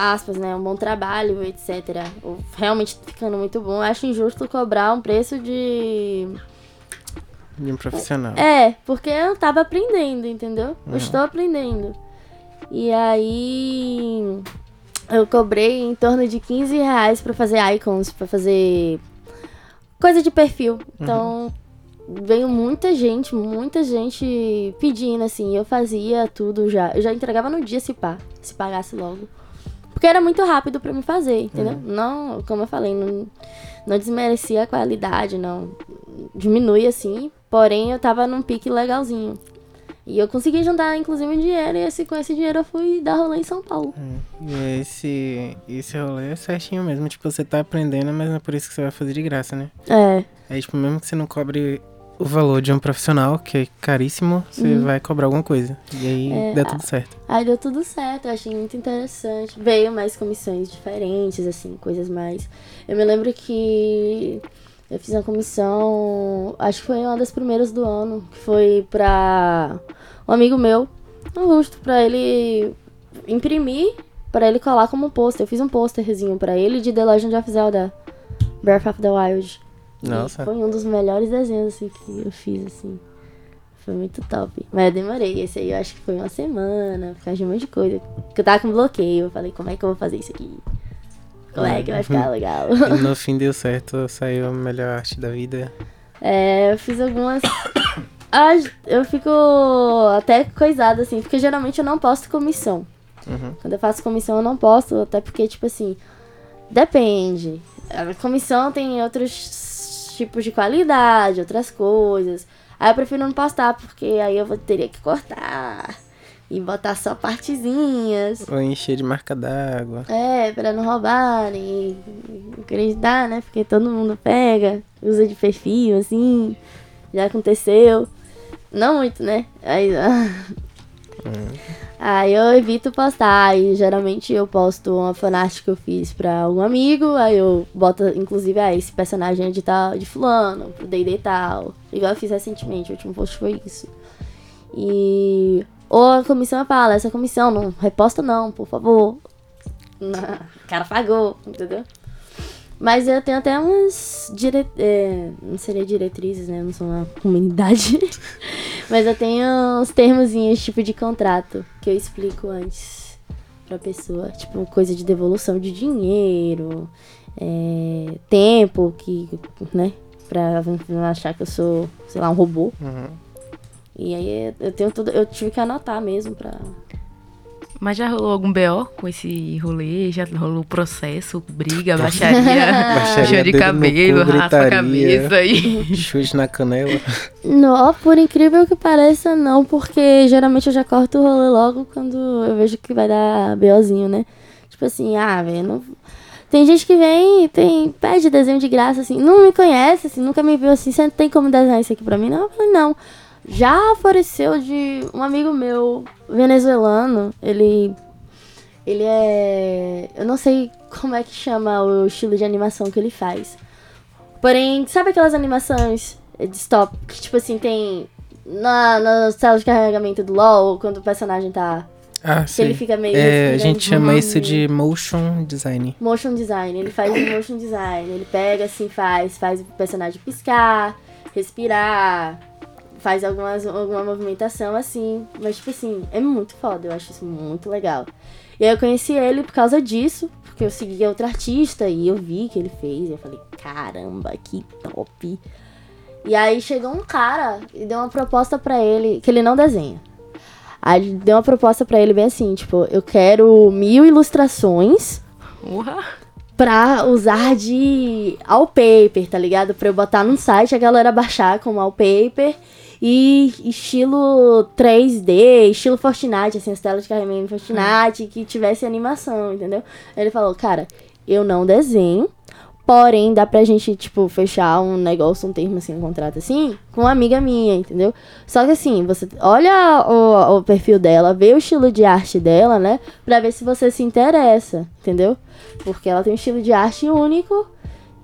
C: aspas, né? Um bom trabalho, etc. Realmente ficando muito bom, eu acho injusto cobrar um preço de.
B: De um profissional.
C: É, porque eu tava aprendendo, entendeu? Eu estou aprendendo. E aí. Eu cobrei em torno de 15 reais pra fazer icons, pra fazer coisa de perfil. Então, veio muita gente, muita gente pedindo, assim. Eu fazia tudo já. Eu já entregava no dia se pá, se pagasse logo. Porque era muito rápido pra me fazer, entendeu? Não, como eu falei, não, não desmerecia a qualidade, não. Diminui assim. Porém, eu tava num pique legalzinho. E eu consegui juntar, inclusive, um dinheiro. E esse, com esse dinheiro eu fui dar rolê em São Paulo.
B: E esse, esse rolê é certinho mesmo. Tipo, você tá aprendendo, mas não é por isso que você vai fazer de graça, né?
C: É.
B: Aí, tipo, mesmo que você não cobre o valor de um profissional, que é caríssimo, você vai cobrar alguma coisa. E aí
C: É,
B: dá tudo certo.
C: Aí deu tudo certo, eu achei muito interessante. Veio mais comissões diferentes, assim, coisas mais. Eu me lembro que eu fiz uma comissão, acho que foi uma das primeiras do ano, que foi pra um amigo meu, Augusto, pra ele imprimir, pra ele colar como pôster. Eu fiz um pôsterzinho pra ele de The Legend of Zelda, Breath of the Wild. E
B: Nossa.
C: Foi um dos melhores desenhos, assim, que eu fiz, assim. Foi muito top. Mas eu demorei. Esse aí eu acho que foi uma semana, por causa de um monte de coisa. Porque eu tava com bloqueio. Eu falei, como é que eu vou fazer isso aqui? Como é que vai ficar legal?
B: E no fim deu certo, saiu a melhor arte da vida.
C: É, eu fiz algumas. Ah, eu fico até coisada, assim, porque geralmente eu não posto comissão.
B: Uhum.
C: Quando eu faço comissão, eu não posto, até porque, tipo assim, depende. A comissão tem outros tipos de qualidade, outras coisas. Aí eu prefiro não postar, porque aí eu vou, teria que cortar e botar só partezinhas.
B: Ou encher de marca d'água.
C: É, pra não roubarem acreditar, né? Porque todo mundo pega, usa de perfil, assim. Já aconteceu. Não muito, né? Aí, aí eu evito postar. Aí geralmente eu posto uma fanart que eu fiz pra algum amigo. Aí eu boto, inclusive, ah, esse personagem é de tal, de fulano, pro D&D e tal. Igual eu fiz recentemente, o último post foi isso. E. Ou a comissão fala, essa comissão não reposta não, por favor. O cara pagou, entendeu? Mas eu tenho até umas dire... é, não seria diretrizes, né? Eu não sou uma comunidade. Mas eu tenho uns termozinhos, tipo de contrato, que eu explico antes pra pessoa. Tipo, coisa de devolução de dinheiro, é, tempo, que, né? Pra não achar que eu sou, sei lá, um robô.
B: Uhum.
C: E aí eu tenho tudo, eu tive que anotar mesmo pra.
A: Mas já rolou algum BO com esse rolê? Já rolou processo, briga, baixaria,
B: Baixaria,
A: show de cabelo,
B: cu,
A: raspa a
B: gritaria.
A: cabeça aí.
B: Chute na canela.
C: Não, por incrível que pareça, não, porque geralmente eu já corto o rolê logo quando eu vejo que vai dar BOzinho, né? Tipo assim, ah, velho, não. Tem gente que vem, tem, pede desenho de graça, assim, não me conhece, assim, nunca me viu assim, você tem como desenhar isso aqui pra mim? Não, eu falei, não. Já apareceu de um amigo meu venezuelano, ele. Ele é. Eu não sei como é que chama o estilo de animação que ele faz. Porém, sabe aquelas animações de stop que, tipo assim, tem na, nas telas de carregamento do LoL, quando o personagem tá.
B: Ah,
C: Que ele
B: sim.
C: fica meio.
B: É, a
C: assim,
B: gente chama
C: né?
B: isso de motion design.
C: Motion design. Ele faz motion design. Ele pega assim, faz, faz o personagem piscar, respirar, faz algumas, alguma movimentação assim. Mas, tipo assim, é muito foda. Eu acho isso muito legal. E aí eu conheci ele por causa disso, porque eu seguia outro artista e eu vi que ele fez. E eu falei, caramba, que top. E aí chegou um cara e deu uma proposta pra ele, que ele não desenha. Aí deu uma proposta pra ele bem assim, tipo, eu quero mil ilustrações
A: Urra.
C: pra usar de wallpaper, tá ligado? Pra eu botar num site, a galera baixar como wallpaper e estilo 3D, estilo Fortnite, assim, as telas de carregamento Fortnite, que tivesse animação, entendeu? Ele falou, cara, eu não desenho, porém dá pra gente, tipo, fechar um negócio, um termo assim, um contrato assim, com uma amiga minha, entendeu? Só que assim, você olha o, o perfil dela, vê o estilo de arte dela, né? Pra ver se você se interessa, entendeu? Porque ela tem um estilo de arte único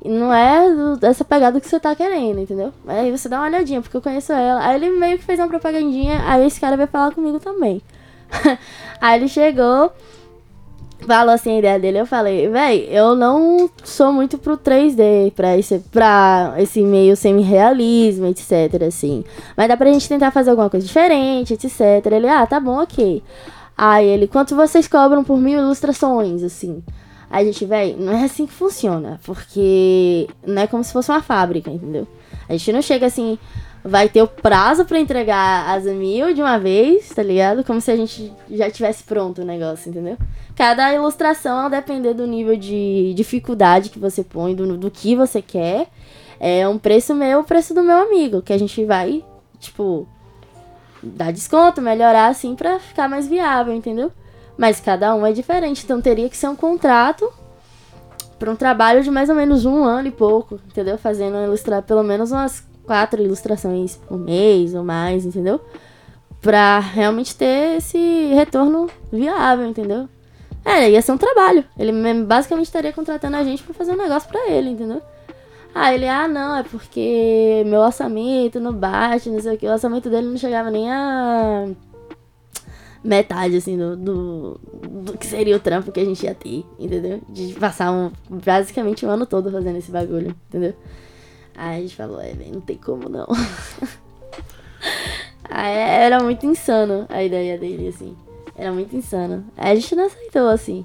C: Não é do- dessa pegada que você tá querendo, entendeu? Aí você dá uma olhadinha, porque eu conheço ela. Aí ele meio que fez uma propagandinha, aí esse cara veio falar comigo também. aí ele chegou, falou assim a ideia dele, eu falei, véi, eu não sou muito pro 3D, pra esse, pra esse meio semi-realismo, etc, assim. Mas dá pra gente tentar fazer alguma coisa diferente, etc. Ele, ah, tá bom, ok. Aí ele, quanto vocês cobram por mil ilustrações, assim? A gente, véi, não é assim que funciona, porque não é como se fosse uma fábrica, entendeu? A gente não chega assim, vai ter o prazo pra entregar as mil de uma vez, tá ligado? Como se a gente já tivesse pronto o negócio, entendeu? Cada ilustração, a depender do nível de dificuldade que você põe, do, do que você quer, é um preço meu, o preço do meu amigo, que a gente vai, tipo, dar desconto, melhorar assim pra ficar mais viável, entendeu? Mas cada um é diferente, então teria que ser um contrato para um trabalho de mais ou menos um ano e pouco, entendeu? Fazendo ilustrar pelo menos umas quatro ilustrações por mês ou mais, entendeu? Pra realmente ter esse retorno viável, entendeu? É, ia ser um trabalho. Ele me- basicamente estaria contratando a gente pra fazer um negócio pra ele, entendeu? Ah, ele, ah, não, é porque meu orçamento não bate, não sei o que. O orçamento dele não chegava nem a metade, assim, do, do, do que seria o trampo que a gente ia ter, entendeu? De passar um, basicamente um ano todo fazendo esse bagulho, entendeu? Aí a gente falou, é, velho, não tem como não. Aí era muito insano a ideia dele, assim. Era muito insano. Aí a gente não aceitou, assim.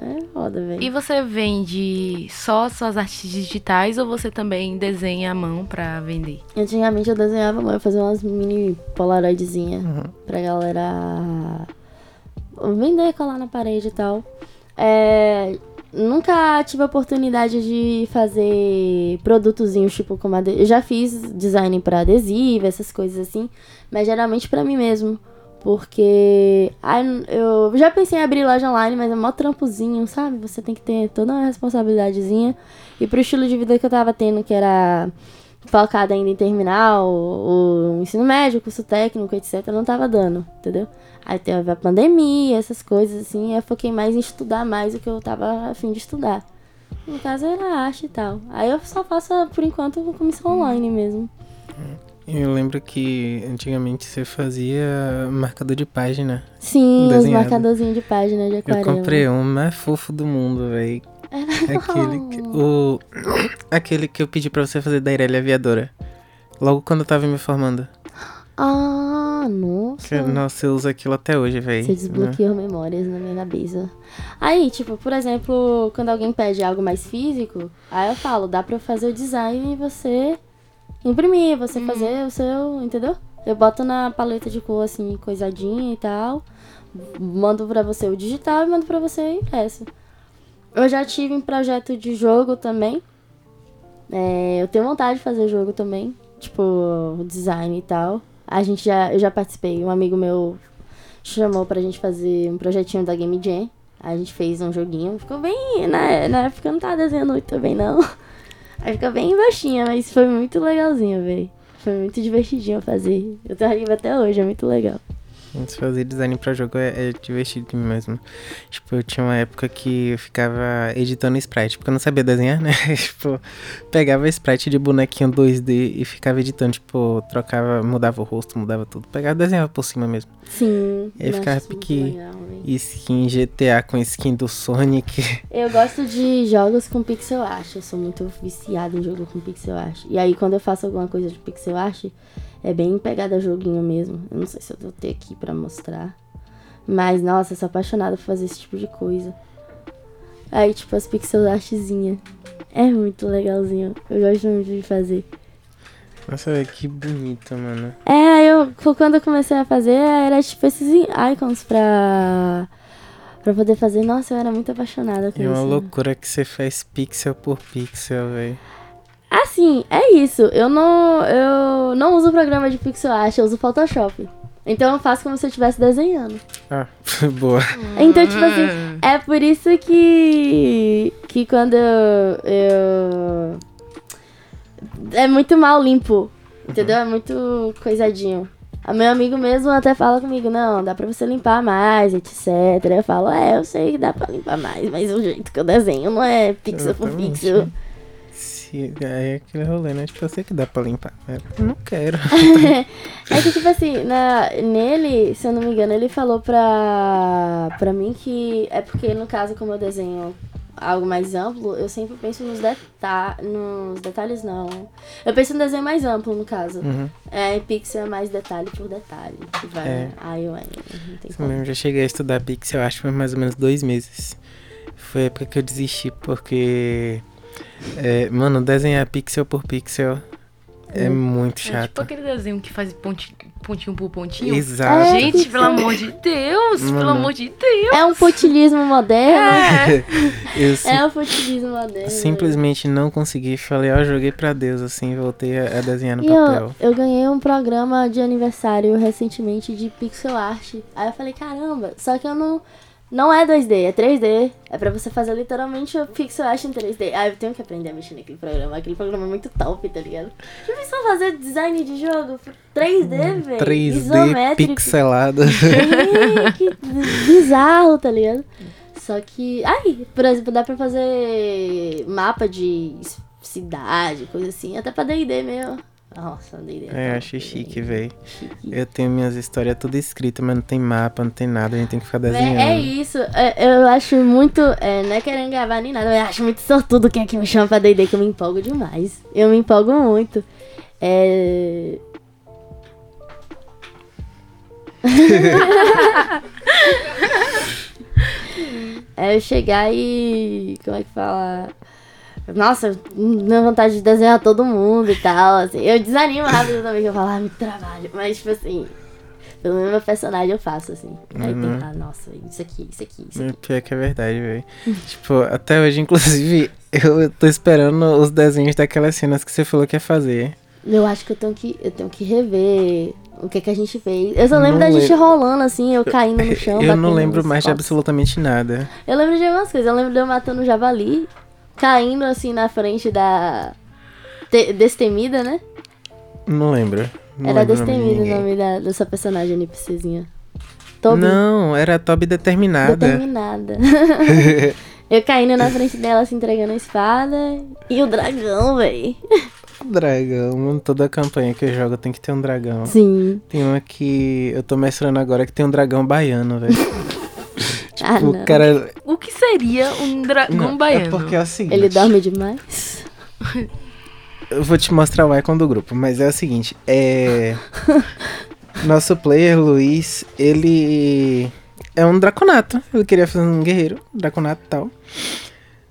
C: É foda, velho.
A: E você vende só suas artes digitais ou você também desenha à mão pra vender?
C: Antigamente eu desenhava, mas eu fazia umas mini polaroidzinhas
B: Uhum.
C: pra galera vender, colar na parede e tal. É, nunca tive a oportunidade de fazer produtozinhos, tipo, como ade... Eu já fiz design pra adesivo, essas coisas assim, mas geralmente pra mim mesmo. Porque eu já pensei em abrir loja online, mas é mó trampozinho, sabe? Você tem que ter toda uma responsabilidadezinha. E pro estilo de vida que eu tava tendo, que era focada ainda em terminar o, ensino médio, curso técnico, etc., não tava dando, entendeu? Aí teve a pandemia, essas coisas assim, eu foquei mais em estudar mais o que eu tava afim de estudar. No caso era arte e tal. Aí eu só faço, por enquanto, comissão online mesmo.
B: Eu lembro que antigamente você fazia marcador de página.
C: Sim, os
B: Desenhado.
C: marcadorzinhos de página de
B: Eu
C: aquarela.
B: comprei um mais fofo do mundo, velho. Aquele, que, o, aquele que eu pedi pra você fazer da Irelia Aviadora. Logo quando eu tava me formando.
C: Ah, nossa.
B: Que, nossa, eu uso aquilo até hoje, velho.
C: Você desbloqueou memórias na minha cabeça. Aí, tipo, por exemplo, quando alguém pede algo mais físico, aí eu falo, dá pra eu fazer o design e você imprimir, você fazer o seu, entendeu? Eu boto na paleta de cor, assim, coisadinha e tal. Mando pra você o digital e mando pra você impresso. Eu já tive em projeto de jogo também. É, eu tenho vontade de fazer jogo também. Tipo, design e tal. A gente já, eu já participei. Um amigo meu chamou pra gente fazer um projetinho da Game Jam. A gente fez um joguinho. Ficou bem. Na, na época eu não tava desenhando muito bem, não. Aí fica bem baixinha, mas foi muito legalzinho, velho. Foi muito divertidinho fazer. Eu tô arriba até hoje, é muito legal.
B: Antes fazer design pra jogo é, é divertido mesmo. Tipo, eu tinha uma época que eu ficava editando sprite, porque eu não sabia desenhar, né? tipo, pegava sprite de bonequinho 2D e ficava editando, tipo, trocava, mudava o rosto, mudava tudo. Pegava e desenhava por cima mesmo.
C: Sim.
B: E aí ficava pique-
C: legal.
B: Skin GTA com skin do Sonic.
C: Eu gosto de jogos com pixel art. Eu sou muito viciada em jogo com pixel art. E aí, quando eu faço alguma coisa de pixel art, é bem pegada joguinho mesmo. Eu não sei se eu vou ter aqui pra mostrar. Mas, nossa, eu sou apaixonada por fazer esse tipo de coisa. Aí, tipo, as pixel artzinha. É muito legalzinho. Eu gosto muito de fazer.
B: Nossa, velho, que bonito, mano.
C: É, eu, quando eu comecei a fazer, era tipo esses icons pra, pra poder fazer. Nossa, eu era muito apaixonada com
B: É uma
C: isso.
B: loucura que você faz pixel por pixel, velho.
C: Assim, é isso. Eu não, eu não uso programa de pixel art, eu uso Photoshop. Então eu faço como se eu estivesse desenhando.
B: Ah, boa.
C: Então, tipo assim, é por isso que que quando eu, eu é muito mal limpo, entendeu? É muito coisadinho. O meu amigo mesmo até fala comigo, não, dá pra você limpar mais, etc. Eu falo, é, eu sei que dá pra limpar mais, mas o jeito que eu desenho não é pixel por pixel.
B: Se, aí é aquele rolê, né? Tipo, eu sei que dá pra limpar. mas Eu não quero.
C: É que, tipo assim, na, nele, se eu não me engano, ele falou pra, pra mim que. É porque, no caso, como eu desenho algo mais amplo, eu sempre penso nos, deta nos detalhes, não. Eu penso no desenho mais amplo, no caso.
B: Uhum.
C: É, em pixel é mais detalhe por detalhe. Vai,
B: É.
C: Aí eu
B: mesmo, já cheguei a estudar Pixel, acho que foi mais ou menos dois meses. Foi a época que eu desisti, porque. É, mano, desenhar pixel por pixel é muito
A: É
B: chato.
A: tipo aquele desenho que faz ponti- pontinho por pontinho.
B: Exato.
C: É.
A: Gente, pelo amor de Deus, pelo
B: Mano.
A: amor de Deus.
C: É um pontilismo moderno.
A: É.
B: Eu sim-
C: É um pontilismo moderno.
B: simplesmente não consegui. Falei, ó, joguei pra Deus, assim, voltei a, a desenhar no
C: E
B: papel.
C: eu, eu ganhei um programa de aniversário recentemente de pixel art. Aí eu falei, caramba, só que eu não. Não é 2D, é 3D. É pra você fazer literalmente o pixel art em 3D. Aí eu tenho que aprender a mexer naquele programa. Aquele programa é muito top, tá ligado? Já pensou fazer design de jogo 3D, velho?
B: 3D
C: Isométrico.
B: pixelado.
C: É, que bizarro, tá ligado? Só que. Ai, por exemplo, dá pra fazer mapa de cidade, coisa assim. Até pra DD mesmo. Nossa, DD.
B: É, eu achei chique, velho. Eu tenho minhas histórias tudo escritas, mas não tem mapa, não tem nada, a gente tem que ficar desenhando.
C: É, é isso, é, eu acho muito. É, não é querendo gravar nem nada, eu acho muito sortudo quem é que me chama pra DD, que eu me empolgo demais. Eu me empolgo muito. É. é eu chegar e. Como é que fala? Nossa, minha vontade de desenhar todo mundo e tal, assim. Eu desanimo rápido também, que eu falo, ah, muito trabalho. Mas, tipo assim, pelo menos meu personagem eu faço, assim. Aí
B: Uhum.
C: tentar, nossa, isso aqui, isso aqui, isso
B: É,
C: aqui.
B: Pior que é verdade, velho. tipo, até hoje, inclusive, eu tô esperando os desenhos daquelas cenas que você falou que ia fazer.
C: Eu acho que eu tenho que, eu tenho que rever o que que a gente fez. Eu só lembro
B: Não
C: da gente
B: lembro.
C: rolando, assim, eu caindo no chão.
B: eu não lembro mais de absolutamente nada.
C: Eu lembro de algumas coisas. Eu lembro de eu matando um javali, caindo, assim, na frente da... Te- Destemida, né?
B: Não lembro. Não
C: Era
B: lembro
C: Destemida o nome da, dessa personagem NPCzinha. Toby.
B: Não, era Toby determinada.
C: Determinada. eu caindo na frente dela, se entregando a espada. E o dragão, véi.
B: dragão, toda campanha que eu jogo tem que ter um dragão.
C: Sim.
B: Tem uma que eu tô mestrando agora que tem um dragão baiano, velho.
C: ah, não.
B: o cara.
A: O que seria um dragão
B: Não,
A: baiano?
B: É porque é o seguinte.
C: Ele dorme demais.
B: Eu vou te mostrar o icon do grupo, mas é o seguinte, é. Nosso player, Luiz, ele é um draconato. Ele queria fazer um guerreiro, draconato e tal.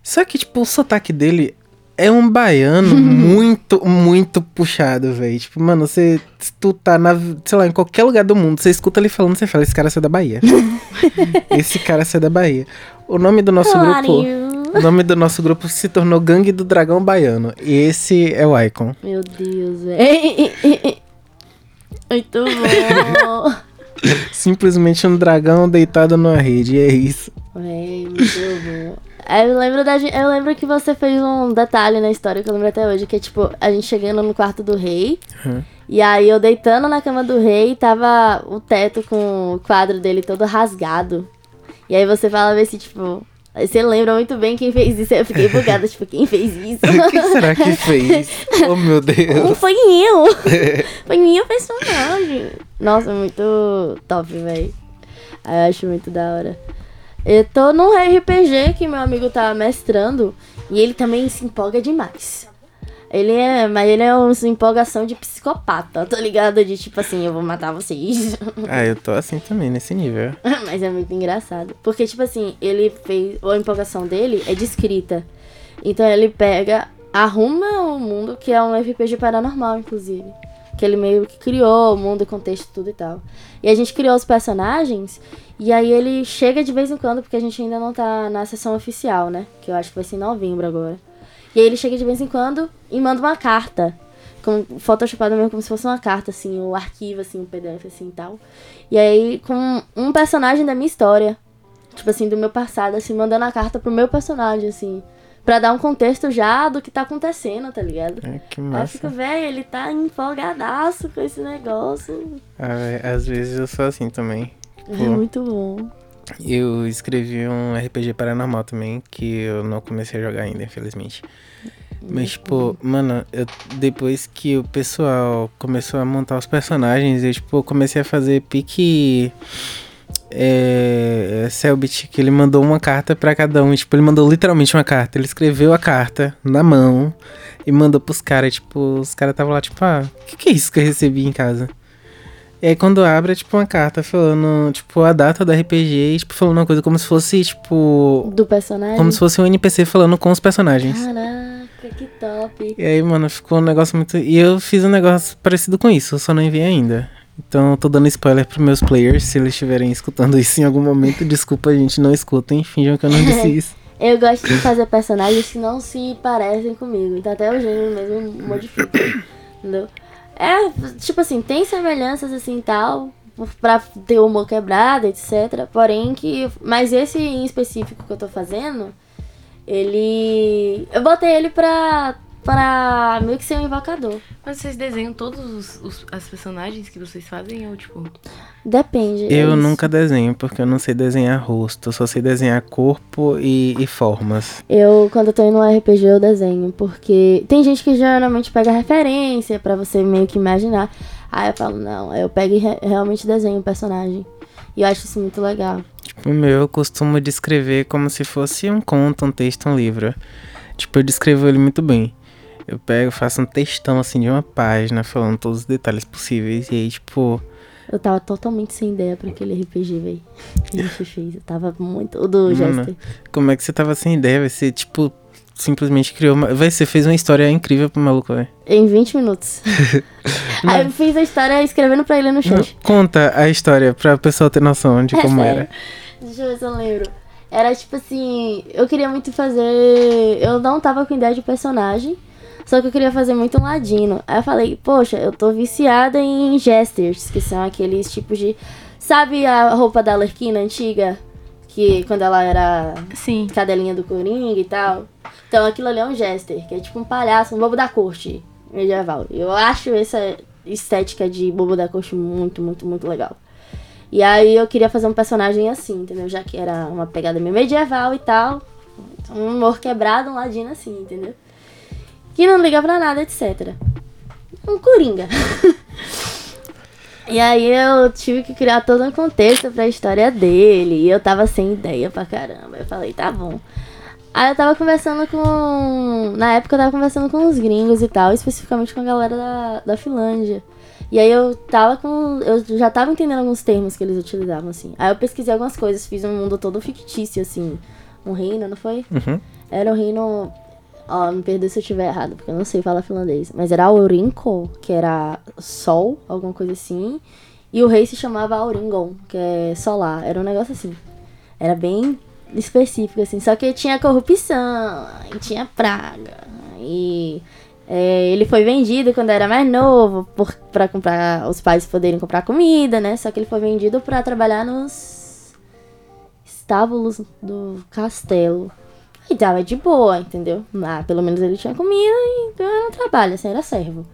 B: Só que, tipo, o sotaque dele é um baiano muito, muito puxado, velho. Tipo, mano, você. Tu tá na. Sei lá, em qualquer lugar do mundo, você escuta ele falando, você fala, esse cara é da Bahia. esse cara é da Bahia. O nome do nosso grupo. O nome do nosso grupo se tornou Gangue do Dragão Baiano. E esse é o Icon.
C: Meu Deus, velho. Muito bom.
B: Simplesmente um dragão deitado numa rede. É isso.
C: Véi, muito bom. Eu lembro, da, eu lembro que você fez um detalhe na história que eu lembro até hoje, que é tipo, a gente chegando no quarto do rei.
B: Uhum.
C: E aí eu deitando na cama do rei, tava o teto com o quadro dele todo rasgado. E aí você falava assim, tipo. Você lembra muito bem quem fez isso. Eu fiquei bugada, tipo, quem fez isso?
B: Quem será que fez? Oh, meu Deus.
C: foi eu! foi minha personagem. Nossa, muito top, velho. Eu acho muito da hora. Eu tô num RPG que meu amigo tá mestrando e ele também se empolga demais. Ele é, mas ele é uma empolgação de psicopata, tá ligado? De tipo assim, eu vou matar vocês.
B: Ah, eu tô assim também, nesse nível.
C: Mas é muito engraçado. Porque, tipo assim, ele fez. A empolgação dele é de escrita. Então ele pega, arruma o mundo, que é um RPG paranormal, inclusive. Que ele meio que criou o mundo, o contexto, tudo e tal. E a gente criou os personagens. E aí ele chega de vez em quando, porque a gente ainda não tá na sessão oficial, né? Que eu acho que vai ser em novembro agora. E aí ele chega de vez em quando e manda uma carta. Com, photoshopada mesmo, como se fosse uma carta, assim, o arquivo, assim, um PDF, assim, e tal. E aí, com um personagem da minha história. Tipo assim, do meu passado, assim, mandando a carta pro meu personagem, assim. Pra dar um contexto já do que tá acontecendo, tá ligado?
B: É, que
C: Aí eu
B: massa.
C: fico, velho, ele tá empolgadaço com esse negócio.
B: Ah, às vezes eu sou assim também.
C: É
B: Pô.
C: muito bom.
B: Eu escrevi um RPG paranormal também, que eu não comecei a jogar ainda, infelizmente. Mas, tipo, mano, eu, depois que o pessoal começou a montar os personagens, eu, tipo, comecei a fazer pique. É. Selbit, que ele mandou uma carta pra cada um. Tipo, ele mandou literalmente uma carta. Ele escreveu a carta na mão e mandou pros caras. Tipo, os caras estavam lá, tipo, ah, o que, que é isso que eu recebi em casa? E aí quando abre é tipo uma carta falando, tipo, a data do RPG e, tipo, falando uma coisa como se fosse, tipo.
C: Do personagem?
B: Como se fosse um NPC falando com os personagens.
C: Caraca, que top.
B: E aí, mano, ficou um negócio muito. E eu fiz um negócio parecido com isso, eu só não enviei ainda. Então eu tô dando spoiler pros meus players, se eles estiverem escutando isso em algum momento, desculpa, gente, não escutem, finjam que eu não disse isso.
C: Eu gosto de fazer personagens que não se parecem comigo, então até o gênero mesmo modifica, entendeu? É, tipo assim, tem semelhanças assim tal, pra ter o humor quebrado, etc. Porém que. Mas esse em específico que eu tô fazendo, ele. Eu botei ele pra. Pra meio que ser um invocador.
A: Mas vocês desenham todos os, os as personagens que vocês fazem ou tipo.
C: Depende. é
B: Eu
C: isso.
B: nunca desenho, porque eu não sei desenhar rosto, eu só sei desenhar corpo e, e formas.
C: Eu, quando eu tô indo no RPG, eu desenho, porque tem gente que geralmente pega referência pra você meio que imaginar. Aí eu falo, não, aí eu pego e re- realmente desenho o personagem. E eu acho isso muito legal.
B: Tipo, o meu eu costumo descrever como se fosse um conto, um texto, um livro. Tipo, eu descrevo ele muito bem. Eu pego, faço um textão assim de uma página, falando todos os detalhes possíveis. E aí, tipo,
C: Eu tava totalmente sem ideia pra aquele RPG, velho. Que a gente fez. Eu tava muito. O do Jester.
B: como é que você tava sem ideia? Vai ser, tipo, simplesmente criou uma. Vai, você fez uma história incrível pro maluco, velho.
C: Em 20 minutos. Aí eu fiz a história escrevendo pra ele no
B: Não,
C: chat.
B: Conta a história pra pessoa ter noção de
C: É
B: como
C: sério.
B: era.
C: Deixa eu ver se eu lembro. Era tipo assim, eu queria muito fazer. Eu não tava com ideia de personagem. Só que eu queria fazer muito um ladino. Aí eu falei, poxa, eu tô viciada em jesters, que são aqueles tipos de. Sabe a roupa da Alerquina antiga? Que quando ela era
A: Sim.
C: cadelinha do Coringa e tal. Então aquilo ali é um jester, que é tipo um palhaço, um bobo da corte medieval. Eu acho essa estética de bobo da corte muito, muito, muito legal. E aí eu queria fazer um personagem assim, entendeu? Já que era uma pegada meio medieval e tal. Um humor quebrado, um ladino assim, entendeu? Que não liga pra nada, etc. Um coringa. E aí eu tive que criar todo um contexto pra história dele. E eu tava sem ideia pra caramba. Eu falei, tá bom. Aí eu tava conversando com. Na época eu tava conversando com os gringos e tal, especificamente com a galera da, da Finlândia. E aí eu tava com. Eu já tava entendendo alguns termos que eles utilizavam, assim. Aí eu pesquisei algumas coisas, fiz um mundo todo fictício, assim. Um reino, não foi?
B: Uhum.
C: Era um reino. Ó, me perdoe se eu estiver errado, porque eu não sei falar finlandês. Mas era Aurinko, que era sol, alguma coisa assim. E o rei se chamava Auringon, que é solar. Era um negócio assim. Era bem específico, assim. Só que tinha corrupção, e tinha praga. E é, ele foi vendido quando era mais novo, por, pra comprar. Os pais poderem comprar comida, né? Só que ele foi vendido pra trabalhar nos estábulos do castelo. E tava de boa, entendeu? Ah, pelo menos ele tinha comida e era um trabalho, assim, era servo.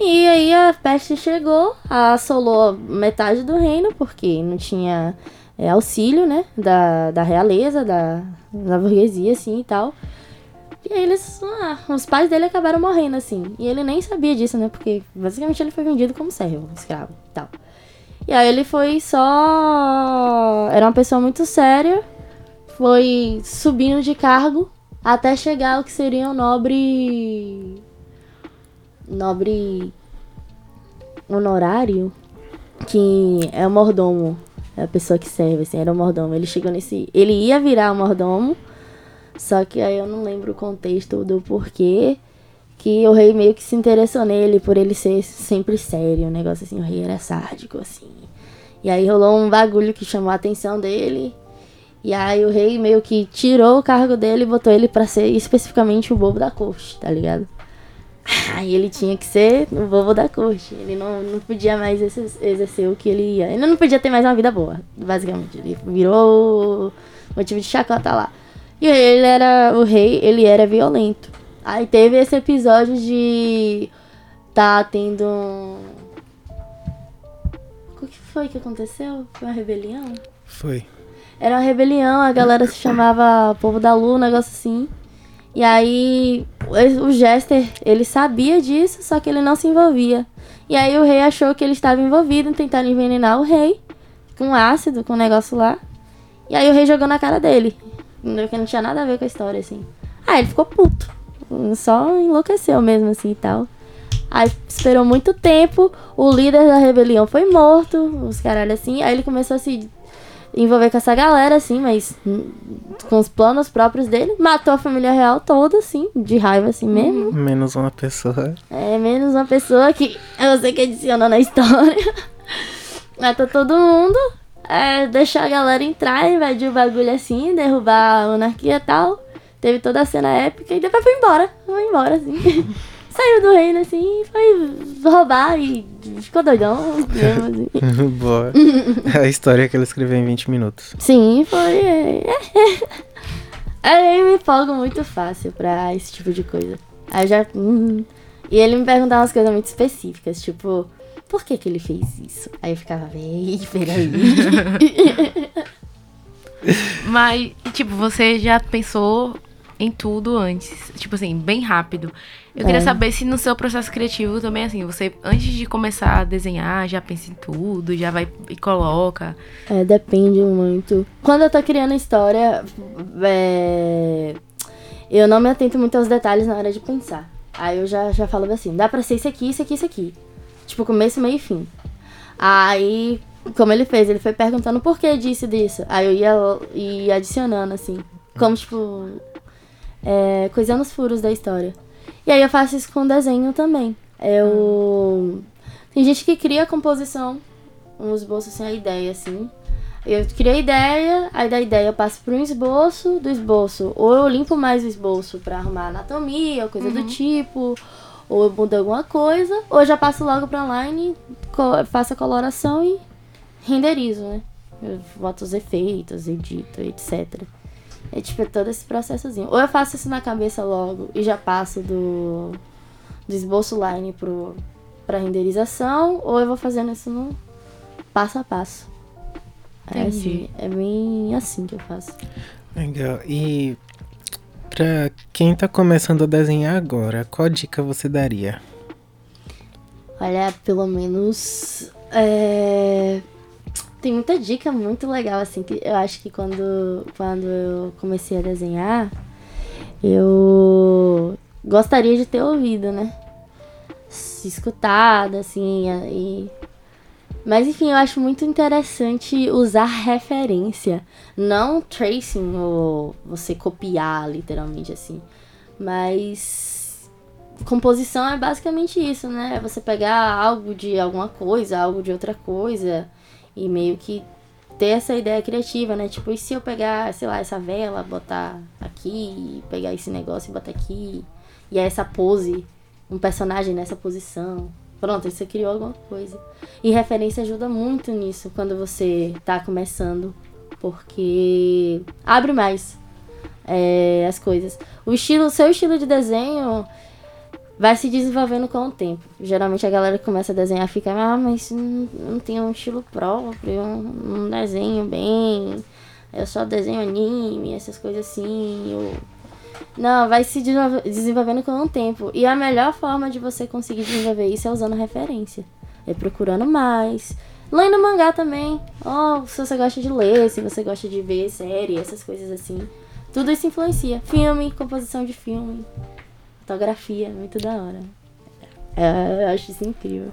C: E aí a peste chegou, assolou metade do reino, porque não tinha é, auxílio, né? Da, da realeza, da, da burguesia, assim e tal. E aí eles. Ah, os pais dele acabaram morrendo, assim. E ele nem sabia disso, né? Porque basicamente ele foi vendido como servo, escravo e tal. E aí ele foi só. Era uma pessoa muito séria. Foi subindo de cargo até chegar ao que seria um nobre. Nobre. Honorário. Que é o mordomo. É a pessoa que serve, assim, era o mordomo. Ele chegou nesse. Ele ia virar o mordomo. Só que aí eu não lembro o contexto do porquê. Que o rei meio que se interessou nele por ele ser sempre sério. Um negócio assim, o rei era sádico, assim. E aí rolou um bagulho que chamou a atenção dele. E aí o rei meio que tirou o cargo dele e botou ele pra ser especificamente o bobo da corte, tá ligado? Aí ele tinha que ser o bobo da corte. Ele não, não podia mais exer- exercer o que ele ia. Ele não podia ter mais uma vida boa, basicamente. Ele virou motivo de chacota lá. E ele era. O rei, ele era violento. Aí teve esse episódio de. Tá tendo. O que foi que aconteceu? Foi uma rebelião?
B: Foi.
C: Era uma rebelião, a galera se chamava Povo da Lua, um negócio assim. E aí o Jester, ele sabia disso, só que ele não se envolvia. E aí o rei achou que ele estava envolvido em tentar envenenar o rei com ácido, com um negócio lá. E aí o rei jogou na cara dele. Que não tinha nada a ver com a história, assim. Aí ele ficou puto. Só enlouqueceu mesmo, assim e tal. Aí esperou muito tempo, o líder da rebelião foi morto, os caralho assim. Aí ele começou a se envolver com essa galera, assim, mas com os planos próprios dele. Matou a família real toda, assim, de raiva, assim mesmo.
B: Menos uma pessoa.
C: É, menos uma pessoa que eu sei que adiciona na história. Matou todo mundo. É, deixou a galera entrar, invadir o bagulho assim, derrubar a monarquia e tal. Teve toda a cena épica e depois foi embora. Foi embora, assim. Saiu do reino, assim, foi roubar e ficou doidão. Mesmo,
B: assim. Boa. a história que ele escreveu em 20 minutos.
C: Sim, foi. É, é. Eu me empolgo muito fácil pra esse tipo de coisa. Aí já. Hum. E ele me perguntava umas coisas muito específicas, tipo, por que que ele fez isso? Aí eu ficava, vem, peraí.
A: Mas, tipo, você já pensou em tudo antes. Tipo assim, bem rápido. Eu queria é. saber se no seu processo criativo também, assim, você, antes de começar a desenhar, já pensa em tudo, já vai e coloca.
C: É, depende muito. Quando eu tô criando história, é... eu não me atento muito aos detalhes na hora de pensar. Aí eu já, já falo assim, dá pra ser isso aqui, isso aqui, isso aqui. Tipo, começo, meio e fim. Aí, como ele fez, ele foi perguntando por que disso disso. Aí eu ia, ia adicionando, assim. Como, tipo, é, coisando os furos da história. E aí eu faço isso com desenho também. Eu. Tem gente que cria a composição, um esboço assim, a ideia, assim. Eu crio a ideia, aí da ideia eu passo para um esboço, do esboço, ou eu limpo mais o esboço para arrumar anatomia, coisa uhum. do tipo, ou eu mudo alguma coisa, ou já passo logo para online, faço a coloração e renderizo, né? Eu boto os efeitos, edito, etc. É tipo todo esse processozinho. Ou eu faço isso na cabeça logo e já passo do, do esboço line pro, pra renderização, ou eu vou fazendo isso no passo a passo. É, assim, é bem assim que eu faço.
B: Legal. E pra quem tá começando a desenhar agora, qual dica você daria?
C: Olha, pelo menos. É tem muita dica muito legal, assim, que eu acho que quando, quando eu comecei a desenhar, eu gostaria de ter ouvido, né? Escutado, assim, e... Mas enfim, eu acho muito interessante usar referência, não tracing ou você copiar literalmente assim, mas composição é basicamente isso, né? É você pegar algo de alguma coisa, algo de outra coisa e meio que ter essa ideia criativa, né? Tipo, e se eu pegar, sei lá, essa vela, botar aqui, pegar esse negócio e botar aqui, e é essa pose, um personagem nessa posição. Pronto, você criou alguma coisa. E referência ajuda muito nisso quando você tá começando, porque abre mais é, as coisas. O estilo, seu estilo de desenho vai se desenvolvendo com o tempo. Geralmente a galera que começa a desenhar fica, ah, mas não, não tem um estilo próprio, eu não desenho bem, eu só desenho anime, essas coisas assim. Eu... Não, vai se desenvolvendo com o tempo. E a melhor forma de você conseguir desenvolver isso é usando referência. É procurando mais. Lendo mangá também. Oh, se você gosta de ler, se você gosta de ver série, essas coisas assim. Tudo isso influencia. Filme, composição de filme. Fotografia, muito da hora. É, eu acho isso incrível.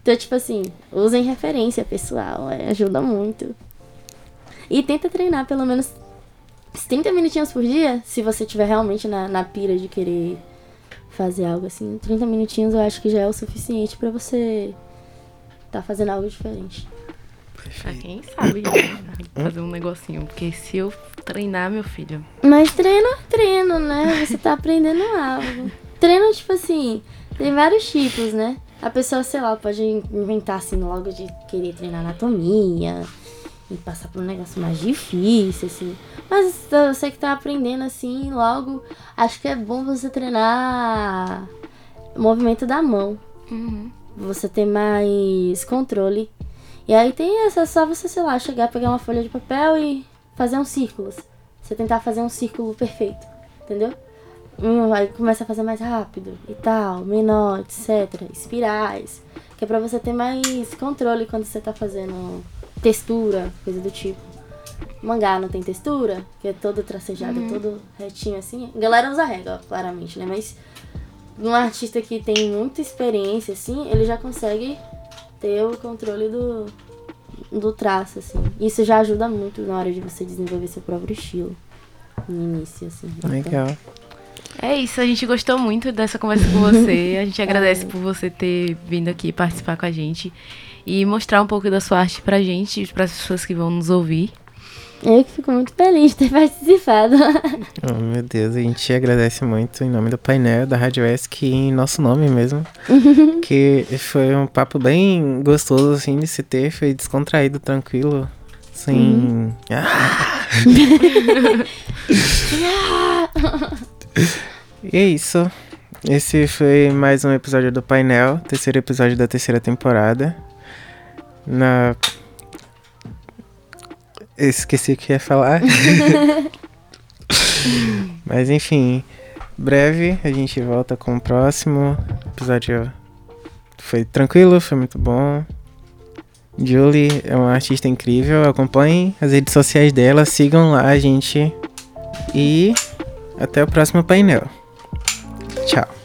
C: Então, tipo assim, usem referência pessoal, é, ajuda muito. E tenta treinar pelo menos 30 minutinhos por dia, se você estiver realmente na, na pira de querer fazer algo assim. 30 minutinhos eu acho que já é o suficiente para você tá fazendo algo diferente.
A: Pra quem sabe né? fazer um negocinho. Porque se eu treinar, meu filho.
C: Mas treino é treino, né? Você tá aprendendo algo. Treino, tipo assim, tem vários tipos, né? A pessoa, sei lá, pode inventar assim logo de querer treinar anatomia e passar por um negócio mais difícil, assim. Mas você que tá aprendendo assim, logo, acho que é bom você treinar movimento da mão. Uhum. Você ter mais controle e aí tem essa, só você, sei lá, chegar, pegar uma folha de papel e fazer uns círculos. Você tentar fazer um círculo perfeito, entendeu? um vai começa a fazer mais rápido e tal, menor, etc. Espirais. Que é pra você ter mais controle quando você tá fazendo textura, coisa do tipo. Mangá não tem textura, que é todo tracejado, é todo retinho assim. A galera usa régua, claramente, né? Mas um artista que tem muita experiência, assim, ele já consegue ter o controle do, do traço, assim. Isso já ajuda muito na hora de você desenvolver seu próprio estilo. No início, assim.
B: Legal.
A: É isso, a gente gostou muito dessa conversa com você. A gente agradece por você ter vindo aqui participar com a gente e mostrar um pouco da sua arte pra gente e para as pessoas que vão nos ouvir.
C: Eu que fico muito feliz de ter participado.
B: Oh, meu Deus, a gente agradece muito em nome do painel da Rádio ESC e em nosso nome mesmo. que foi um papo bem gostoso, assim, de se ter. Foi descontraído, tranquilo. Sem. Ah! e é isso. Esse foi mais um episódio do painel, terceiro episódio da terceira temporada. Na. Esqueci o que ia falar. Mas enfim, breve a gente volta com o próximo episódio. Foi tranquilo, foi muito bom. Julie é uma artista incrível. Acompanhem as redes sociais dela, sigam lá a gente. E até o próximo painel. Tchau.